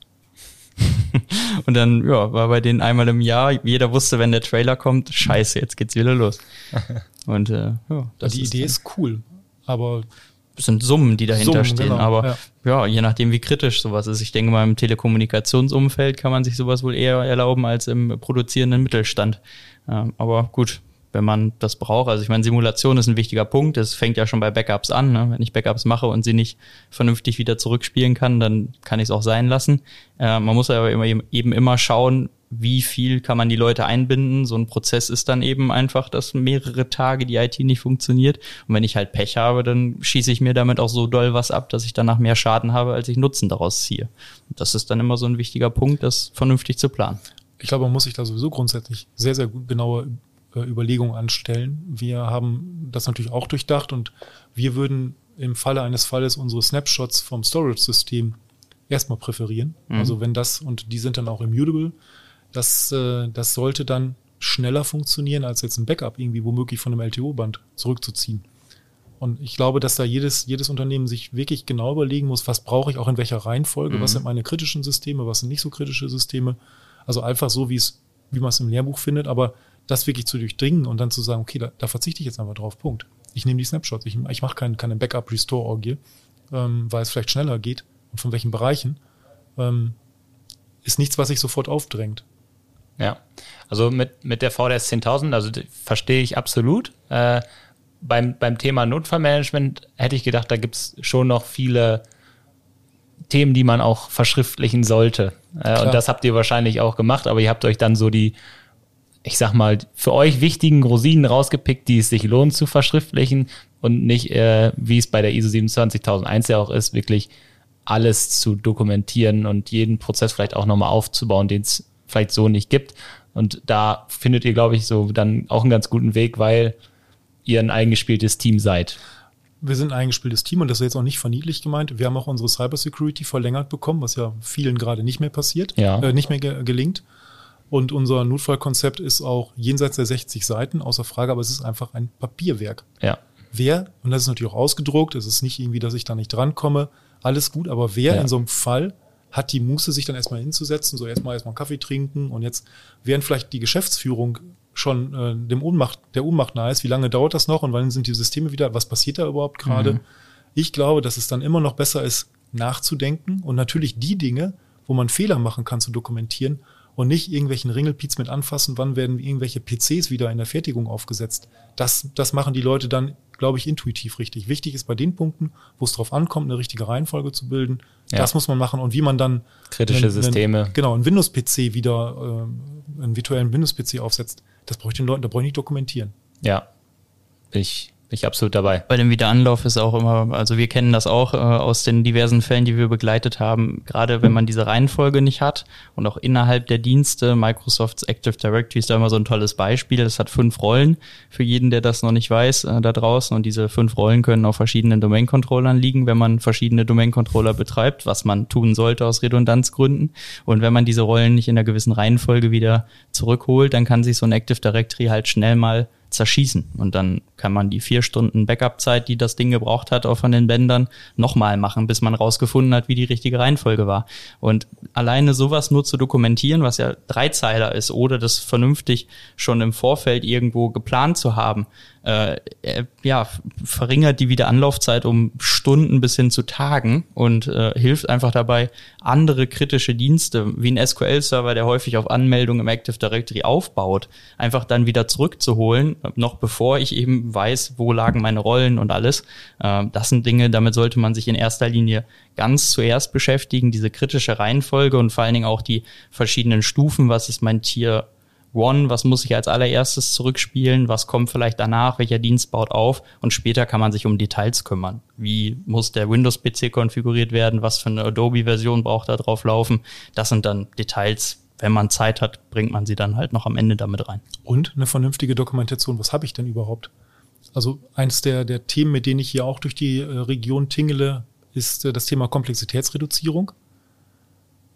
B: und dann ja, war bei denen einmal im Jahr, jeder wusste, wenn der Trailer kommt, scheiße, jetzt geht's wieder los.
C: Und äh, ja, das die ist Idee ist cool, aber
B: es sind Summen, die dahinter Summen, stehen. Genau, aber ja. ja. je nachdem, wie kritisch sowas ist. Ich denke mal, im Telekommunikationsumfeld kann man sich sowas wohl eher erlauben als im produzierenden Mittelstand. Ähm, aber gut, wenn man das braucht. Also ich meine, Simulation ist ein wichtiger Punkt. Es fängt ja schon bei Backups an. Ne? Wenn ich Backups mache und sie nicht vernünftig wieder zurückspielen kann, dann kann ich es auch sein lassen. Äh, man muss aber immer, eben immer schauen, wie viel kann man die Leute einbinden. So ein Prozess ist dann eben einfach, dass mehrere Tage die IT nicht funktioniert. Und wenn ich halt Pech habe, dann schieße ich mir damit auch so doll was ab, dass ich danach mehr Schaden habe, als ich Nutzen daraus ziehe. Und das ist dann immer so ein wichtiger Punkt, das vernünftig zu planen.
C: Ich glaube, man muss sich da sowieso grundsätzlich sehr, sehr gut genaue äh, Überlegungen anstellen. Wir haben das natürlich auch durchdacht und wir würden im Falle eines Falles unsere Snapshots vom Storage-System erstmal präferieren. Mhm. Also wenn das, und die sind dann auch immutable, das, äh, das sollte dann schneller funktionieren, als jetzt ein Backup irgendwie womöglich von einem LTO-Band zurückzuziehen. Und ich glaube, dass da jedes, jedes Unternehmen sich wirklich genau überlegen muss, was brauche ich auch in welcher Reihenfolge, mhm. was sind meine kritischen Systeme, was sind nicht so kritische Systeme. Also einfach so, wie es, wie man es im Lehrbuch findet, aber das wirklich zu durchdringen und dann zu sagen, okay, da, da verzichte ich jetzt einfach drauf, Punkt. Ich nehme die Snapshots, ich, ich mache kein, keine Backup-Restore-Orgie, ähm, weil es vielleicht schneller geht und von welchen Bereichen, ähm, ist nichts, was sich sofort aufdrängt.
A: Ja, also mit, mit der VDS 10.000, also verstehe ich absolut. Äh, beim, beim Thema Notfallmanagement hätte ich gedacht, da gibt es schon noch viele Themen, die man auch verschriftlichen sollte. Äh, und das habt ihr wahrscheinlich auch gemacht, aber ihr habt euch dann so die, ich sag mal, für euch wichtigen Rosinen rausgepickt, die es sich lohnt zu verschriftlichen und nicht, äh, wie es bei der ISO 27001 ja auch ist, wirklich alles zu dokumentieren und jeden Prozess vielleicht auch nochmal aufzubauen, den es vielleicht so nicht gibt. Und da findet ihr, glaube ich, so dann auch einen ganz guten Weg, weil ihr ein eingespieltes Team seid.
C: Wir sind ein eingespieltes Team und das ist jetzt auch nicht verniedlich gemeint. Wir haben auch unsere Cybersecurity verlängert bekommen, was ja vielen gerade nicht mehr passiert, ja. äh, nicht mehr ge gelingt. Und unser Notfallkonzept ist auch jenseits der 60 Seiten, außer Frage, aber es ist einfach ein Papierwerk.
A: Ja.
C: Wer, und das ist natürlich auch ausgedruckt, es ist nicht irgendwie, dass ich da nicht drankomme, alles gut, aber wer ja. in so einem Fall hat die Muße, sich dann erstmal hinzusetzen, so erstmal erstmal einen Kaffee trinken und jetzt während vielleicht die Geschäftsführung schon äh, dem Ohnmacht, der Ohnmacht nahe ist, wie lange dauert das noch und wann sind die Systeme wieder, was passiert da überhaupt gerade? Mhm. Ich glaube, dass es dann immer noch besser ist, nachzudenken und natürlich die Dinge, wo man Fehler machen kann, zu dokumentieren und nicht irgendwelchen Ringelpiez mit anfassen, wann werden irgendwelche PCs wieder in der Fertigung aufgesetzt. Das, das machen die Leute dann, glaube ich, intuitiv richtig. Wichtig ist bei den Punkten, wo es darauf ankommt, eine richtige Reihenfolge zu bilden. Ja. Das muss man machen und wie man dann
A: kritische einen, Systeme.
C: Einen, genau, ein Windows-PC wieder, äh, einen virtuellen Windows-PC aufsetzt. Das brauche ich den Leuten, da brauche ich nicht dokumentieren.
A: Ja, ich ich absolut dabei.
B: Bei dem Wiederanlauf ist auch immer, also wir kennen das auch äh, aus den diversen Fällen, die wir begleitet haben, gerade wenn man diese Reihenfolge nicht hat und auch innerhalb der Dienste, Microsofts Active Directory ist da immer so ein tolles Beispiel. Es hat fünf Rollen für jeden, der das noch nicht weiß, äh, da draußen und diese fünf Rollen können auf verschiedenen Domain-Controllern liegen, wenn man verschiedene Domain-Controller betreibt, was man tun sollte aus Redundanzgründen. Und wenn man diese Rollen nicht in einer gewissen Reihenfolge wieder zurückholt, dann kann sich so ein Active Directory halt schnell mal zerschießen. Und dann kann man die vier Stunden Backup-Zeit, die das Ding gebraucht hat, auch von den Bändern, nochmal machen, bis man rausgefunden hat, wie die richtige Reihenfolge war. Und alleine sowas nur zu dokumentieren, was ja Dreizeiler ist, oder das vernünftig schon im Vorfeld irgendwo geplant zu haben, äh, äh, ja, verringert die Wiederanlaufzeit um Stunden bis hin zu Tagen und äh, hilft einfach dabei, andere kritische Dienste wie ein SQL-Server, der häufig auf Anmeldung im Active Directory aufbaut, einfach dann wieder zurückzuholen, noch bevor ich eben weiß, wo lagen meine Rollen und alles. Äh, das sind Dinge, damit sollte man sich in erster Linie ganz zuerst beschäftigen, diese kritische Reihenfolge und vor allen Dingen auch die verschiedenen Stufen, was ist mein Tier One, was muss ich als allererstes zurückspielen, was kommt vielleicht danach, welcher Dienst baut auf und später kann man sich um Details kümmern. Wie muss der Windows-PC konfiguriert werden, was für eine Adobe-Version braucht da drauf laufen. Das sind dann Details, wenn man Zeit hat, bringt man sie dann halt noch am Ende damit rein.
C: Und eine vernünftige Dokumentation, was habe ich denn überhaupt? Also eins der, der Themen, mit denen ich hier auch durch die äh, Region tingele, ist äh, das Thema Komplexitätsreduzierung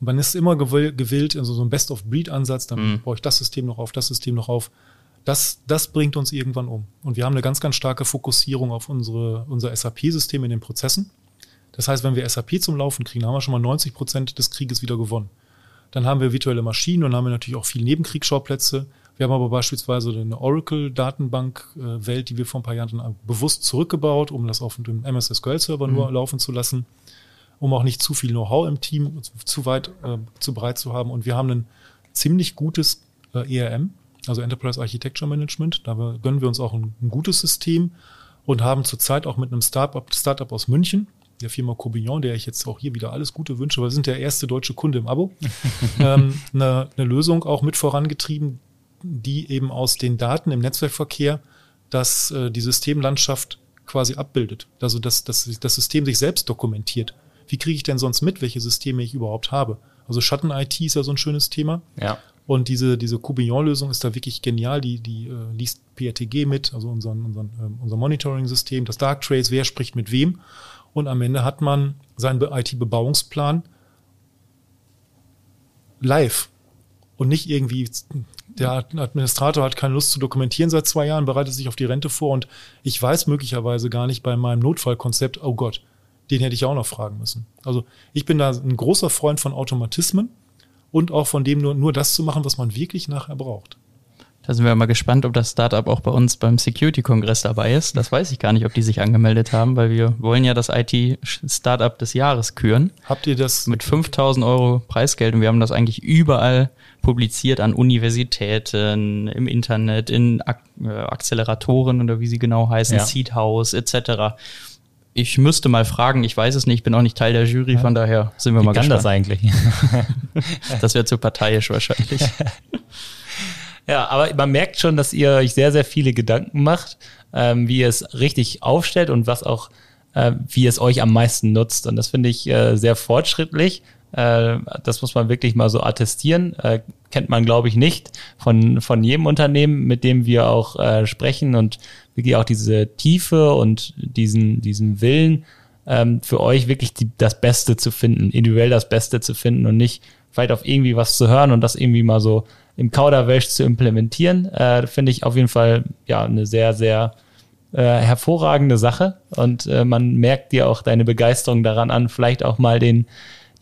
C: man ist immer gewillt, in so, einem Best-of-Breed-Ansatz, dann mhm. baue ich das System noch auf, das System noch auf. Das, das bringt uns irgendwann um. Und wir haben eine ganz, ganz starke Fokussierung auf unsere, unser SAP-System in den Prozessen. Das heißt, wenn wir SAP zum Laufen kriegen, haben wir schon mal 90 Prozent des Krieges wieder gewonnen. Dann haben wir virtuelle Maschinen und haben wir natürlich auch viele Nebenkriegsschauplätze. Wir haben aber beispielsweise eine Oracle-Datenbank-Welt, die wir vor ein paar Jahren bewusst zurückgebaut, um das auf dem MS SQL-Server mhm. nur laufen zu lassen um auch nicht zu viel Know-how im Team zu weit, äh, zu breit zu haben. Und wir haben ein ziemlich gutes äh, ERM, also Enterprise Architecture Management. Da gönnen wir uns auch ein, ein gutes System und haben zurzeit auch mit einem Startup, Startup aus München, der Firma Cobignon, der ich jetzt auch hier wieder alles Gute wünsche, weil wir sind der erste deutsche Kunde im Abo, ähm, eine, eine Lösung auch mit vorangetrieben, die eben aus den Daten im Netzwerkverkehr dass äh, die Systemlandschaft quasi abbildet. Also dass, dass das System sich selbst dokumentiert wie kriege ich denn sonst mit, welche Systeme ich überhaupt habe? Also Schatten-IT ist ja so ein schönes Thema.
A: Ja.
C: Und diese, diese Coubillon-Lösung ist da wirklich genial. Die, die äh, liest PRTG mit, also unseren, unseren, äh, unser Monitoring-System, das Darktrace, wer spricht mit wem. Und am Ende hat man seinen IT-Bebauungsplan live und nicht irgendwie, der Administrator hat keine Lust zu dokumentieren seit zwei Jahren, bereitet sich auf die Rente vor und ich weiß möglicherweise gar nicht bei meinem Notfallkonzept, oh Gott, den hätte ich auch noch fragen müssen. Also ich bin da ein großer Freund von Automatismen und auch von dem nur, nur das zu machen, was man wirklich nachher braucht.
B: Da sind wir mal gespannt, ob das Startup auch bei uns beim Security-Kongress dabei ist. Das weiß ich gar nicht, ob die sich angemeldet haben, weil wir wollen ja das IT-Startup des Jahres küren.
C: Habt ihr das?
B: Mit 5000 Euro Preisgeld und wir haben das eigentlich überall publiziert an Universitäten, im Internet, in äh, Acceleratoren oder wie sie genau heißen, ja. Seed House etc ich müsste mal fragen, ich weiß es nicht, ich bin auch nicht Teil der Jury, von daher sind wir Wie mal
A: kann gespannt. das eigentlich?
B: das wäre zu parteiisch wahrscheinlich.
A: Ja, aber man merkt schon, dass ihr euch sehr, sehr viele Gedanken macht, ähm, wie ihr es richtig aufstellt und was auch, äh, wie es euch am meisten nutzt. Und das finde ich äh, sehr fortschrittlich. Äh, das muss man wirklich mal so attestieren. Äh, kennt man, glaube ich, nicht von, von jedem Unternehmen, mit dem wir auch äh, sprechen und wirklich auch diese Tiefe und diesen, diesen Willen, ähm, für euch wirklich die, das Beste zu finden, individuell das Beste zu finden und nicht vielleicht auf irgendwie was zu hören und das irgendwie mal so im Kauderwelsch zu implementieren, äh, finde ich auf jeden Fall ja eine sehr, sehr äh, hervorragende Sache und äh, man merkt dir auch deine Begeisterung daran an, vielleicht auch mal den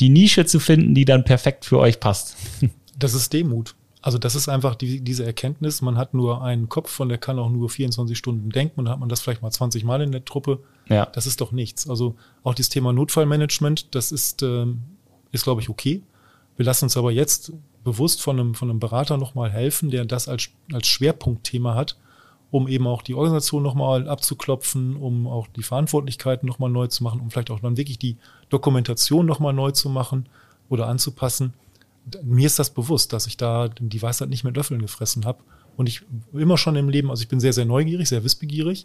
A: die Nische zu finden, die dann perfekt für euch passt.
C: Das ist Demut. Also das ist einfach die, diese Erkenntnis, man hat nur einen Kopf und der kann auch nur 24 Stunden denken und dann hat man das vielleicht mal 20 Mal in der Truppe. Ja. Das ist doch nichts. Also auch das Thema Notfallmanagement, das ist, äh, ist glaube ich, okay. Wir lassen uns aber jetzt bewusst von einem, von einem Berater nochmal helfen, der das als, als Schwerpunktthema hat um eben auch die Organisation nochmal abzuklopfen, um auch die Verantwortlichkeiten nochmal neu zu machen, um vielleicht auch dann wirklich die Dokumentation nochmal neu zu machen oder anzupassen. Mir ist das bewusst, dass ich da die Weisheit nicht mit Löffeln gefressen habe. Und ich immer schon im Leben, also ich bin sehr, sehr neugierig, sehr wissbegierig,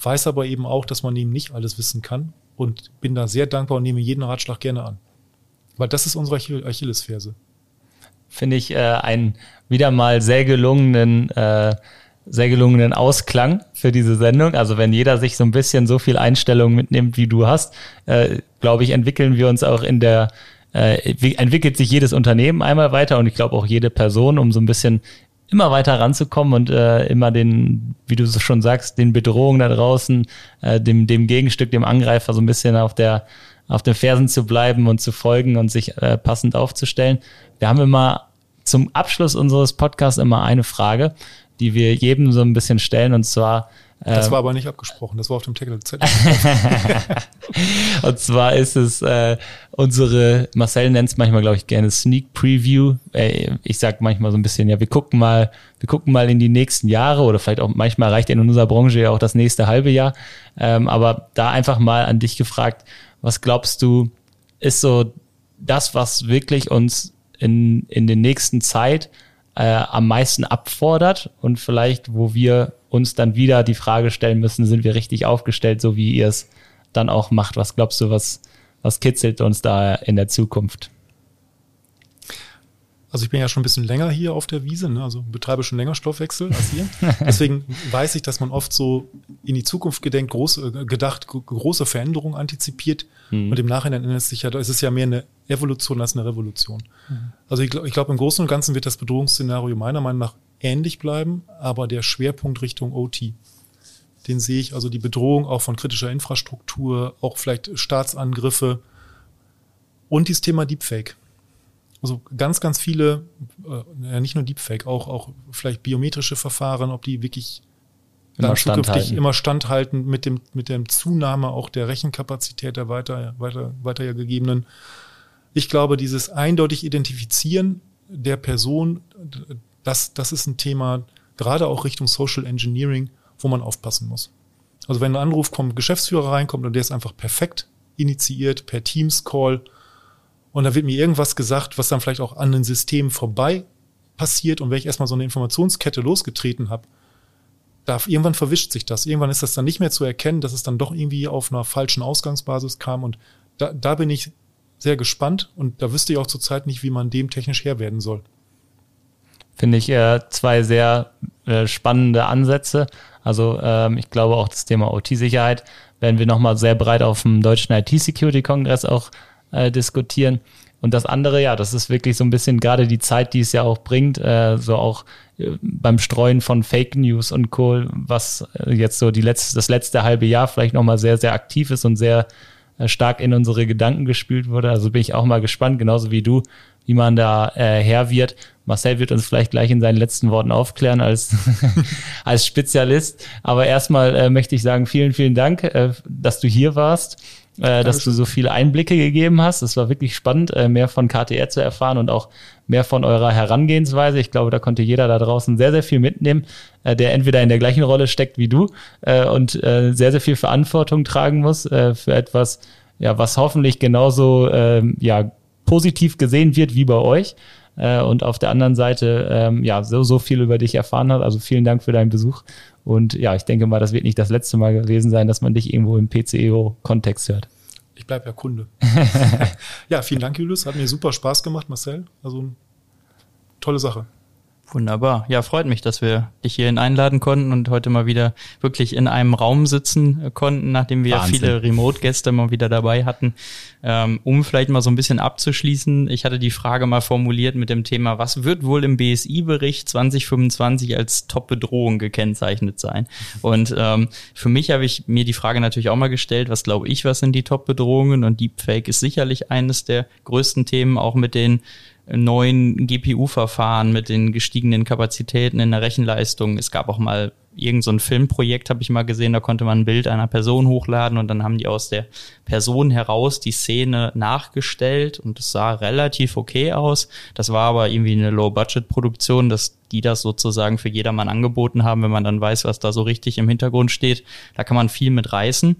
C: weiß aber eben auch, dass man eben nicht alles wissen kann und bin da sehr dankbar und nehme jeden Ratschlag gerne an. Weil das ist unsere Achillesferse.
A: Finde ich äh, einen wieder mal sehr gelungenen äh, sehr gelungenen Ausklang für diese Sendung. Also wenn jeder sich so ein bisschen so viel Einstellung mitnimmt, wie du hast, äh, glaube ich, entwickeln wir uns auch in der, äh, entwickelt sich jedes Unternehmen einmal weiter und ich glaube auch jede Person, um so ein bisschen immer weiter ranzukommen und äh, immer den, wie du schon sagst, den Bedrohungen da draußen, äh, dem, dem Gegenstück, dem Angreifer so ein bisschen auf der auf den Fersen zu bleiben und zu folgen und sich äh, passend aufzustellen. Wir haben immer zum Abschluss unseres Podcasts immer eine Frage, die wir jedem so ein bisschen stellen und zwar
C: das ähm, war aber nicht abgesprochen, das war auf dem Zettel.
A: und zwar ist es äh, unsere, Marcel nennt es manchmal, glaube ich, gerne Sneak Preview. Äh, ich sag manchmal so ein bisschen, ja, wir gucken mal, wir gucken mal in die nächsten Jahre oder vielleicht auch manchmal reicht in unserer Branche ja auch das nächste halbe Jahr. Ähm, aber da einfach mal an dich gefragt, was glaubst du, ist so das, was wirklich uns in, in der nächsten Zeit äh, am meisten abfordert und vielleicht, wo wir uns dann wieder die Frage stellen müssen, sind wir richtig aufgestellt, so wie ihr es dann auch macht? Was glaubst du, was, was kitzelt uns da in der Zukunft?
C: Also ich bin ja schon ein bisschen länger hier auf der Wiese, ne? also betreibe schon länger Stoffwechsel als ihr. Deswegen weiß ich, dass man oft so in die Zukunft gedenkt, groß, äh, gedacht, große Veränderungen antizipiert. Mhm. Und im Nachhinein ändert es sich ja, es ist ja mehr eine Evolution als eine Revolution. Mhm. Also ich, ich glaube, im Großen und Ganzen wird das Bedrohungsszenario meiner Meinung nach ähnlich bleiben, aber der Schwerpunkt Richtung OT. Den sehe ich, also die Bedrohung auch von kritischer Infrastruktur, auch vielleicht Staatsangriffe und dieses Thema Deepfake. Also ganz, ganz viele, äh, nicht nur Deepfake, auch, auch vielleicht biometrische Verfahren, ob die wirklich immer dann zukünftig standhalten. immer standhalten mit dem, mit der Zunahme auch der Rechenkapazität der weiter, weiter, weiter ja gegebenen. Ich glaube, dieses eindeutig Identifizieren der Person, das, das ist ein Thema, gerade auch Richtung Social Engineering, wo man aufpassen muss. Also wenn ein Anruf kommt, Geschäftsführer reinkommt und der ist einfach perfekt initiiert per Teams-Call und da wird mir irgendwas gesagt, was dann vielleicht auch an den Systemen vorbei passiert und wenn ich erstmal so eine Informationskette losgetreten habe, da irgendwann verwischt sich das. Irgendwann ist das dann nicht mehr zu erkennen, dass es dann doch irgendwie auf einer falschen Ausgangsbasis kam und da, da bin ich sehr gespannt und da wüsste ich auch zurzeit nicht, wie man dem technisch Herr werden soll.
A: Finde ich äh, zwei sehr äh, spannende Ansätze. Also ähm, ich glaube auch das Thema OT-Sicherheit werden wir nochmal sehr breit auf dem deutschen IT-Security-Kongress auch äh, diskutieren. Und das andere, ja, das ist wirklich so ein bisschen gerade die Zeit, die es ja auch bringt, äh, so auch äh, beim Streuen von Fake News und Co., was äh, jetzt so die letzte, das letzte halbe Jahr vielleicht nochmal sehr, sehr aktiv ist und sehr äh, stark in unsere Gedanken gespielt wurde. Also bin ich auch mal gespannt, genauso wie du, wie man da äh, her wird. Marcel wird uns vielleicht gleich in seinen letzten Worten aufklären als, als Spezialist. Aber erstmal äh, möchte ich sagen, vielen, vielen Dank, äh, dass du hier warst äh, dass du so viele Einblicke gegeben hast. Es war wirklich spannend, äh, mehr von KTR zu erfahren und auch mehr von eurer Herangehensweise. Ich glaube, da konnte jeder da draußen sehr, sehr viel mitnehmen, äh, der entweder in der gleichen Rolle steckt wie du äh, und äh, sehr, sehr viel Verantwortung tragen muss äh, für etwas, ja, was hoffentlich genauso äh, ja, positiv gesehen wird wie bei euch und auf der anderen Seite ähm, ja so, so viel über dich erfahren hat. Also vielen Dank für deinen Besuch. Und ja, ich denke mal, das wird nicht das letzte Mal gewesen sein, dass man dich irgendwo im PCEO-Kontext hört.
C: Ich bleibe ja Kunde. ja, vielen Dank, Julius. Hat mir super Spaß gemacht, Marcel. Also tolle Sache.
B: Wunderbar. Ja, freut mich, dass wir dich hierhin einladen konnten und heute mal wieder wirklich in einem Raum sitzen äh, konnten, nachdem wir Wahnsinn. viele Remote-Gäste mal wieder dabei hatten. Ähm, um vielleicht mal so ein bisschen abzuschließen, ich hatte die Frage mal formuliert mit dem Thema, was wird wohl im BSI-Bericht 2025 als Top-Bedrohung gekennzeichnet sein? Und ähm, für mich habe ich mir die Frage natürlich auch mal gestellt, was glaube ich, was sind die Top-Bedrohungen? Und Deepfake ist sicherlich eines der größten Themen, auch mit den neuen GPU-Verfahren mit den gestiegenen Kapazitäten in der Rechenleistung. Es gab auch mal irgend so ein Filmprojekt, habe ich mal gesehen, da konnte man ein Bild einer Person hochladen und dann haben die aus der Person heraus die Szene nachgestellt und es sah relativ okay aus. Das war aber irgendwie eine Low-Budget-Produktion, dass die das sozusagen für jedermann angeboten haben, wenn man dann weiß, was da so richtig im Hintergrund steht. Da kann man viel mit reißen.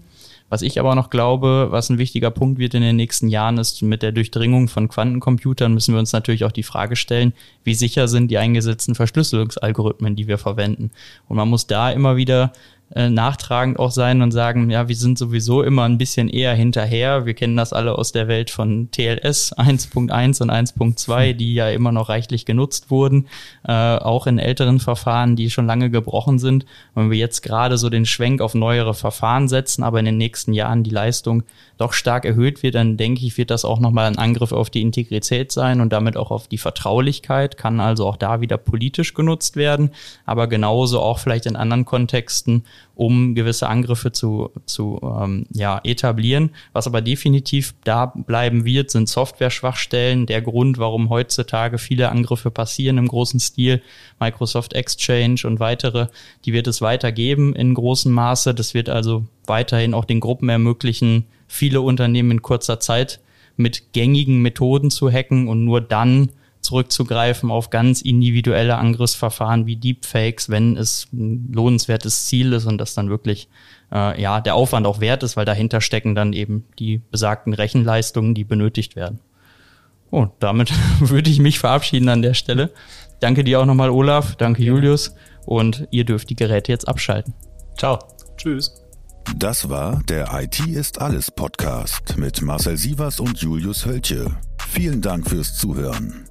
B: Was ich aber noch glaube, was ein wichtiger Punkt wird in den nächsten Jahren, ist, mit der Durchdringung von Quantencomputern müssen wir uns natürlich auch die Frage stellen, wie sicher sind die eingesetzten Verschlüsselungsalgorithmen, die wir verwenden. Und man muss da immer wieder äh, nachtragend auch sein und sagen, ja, wir sind sowieso immer ein bisschen eher hinterher. Wir kennen das alle aus der Welt von TLS 1.1 und 1.2, die ja immer noch reichlich genutzt wurden, äh, auch in älteren Verfahren, die schon lange gebrochen sind. Wenn wir jetzt gerade so den Schwenk auf neuere Verfahren setzen, aber in den nächsten Jahren die Leistung doch stark erhöht wird, dann denke ich, wird das auch nochmal ein Angriff auf die Integrität sein und damit auch auf die Vertraulichkeit, kann also auch da wieder politisch genutzt werden, aber genauso auch vielleicht in anderen Kontexten, um gewisse Angriffe zu, zu ähm, ja, etablieren. Was aber definitiv da bleiben wird, sind Software-Schwachstellen. Der Grund, warum heutzutage viele Angriffe passieren im großen Stil, Microsoft Exchange und weitere, die wird es weitergeben in großem Maße. Das wird also weiterhin auch den Gruppen ermöglichen, viele Unternehmen in kurzer Zeit mit gängigen Methoden zu hacken und nur dann zurückzugreifen auf ganz individuelle Angriffsverfahren wie Deepfakes, wenn es ein lohnenswertes Ziel ist und das dann wirklich äh, ja der Aufwand auch wert ist, weil dahinter stecken dann eben die besagten Rechenleistungen, die benötigt werden. Oh, damit würde ich mich verabschieden an der Stelle. Danke dir auch nochmal, Olaf. Danke, Julius. Und ihr dürft die Geräte jetzt abschalten. Ciao.
C: Tschüss.
D: Das war der IT ist alles Podcast mit Marcel Sievers und Julius Hölche. Vielen Dank fürs Zuhören.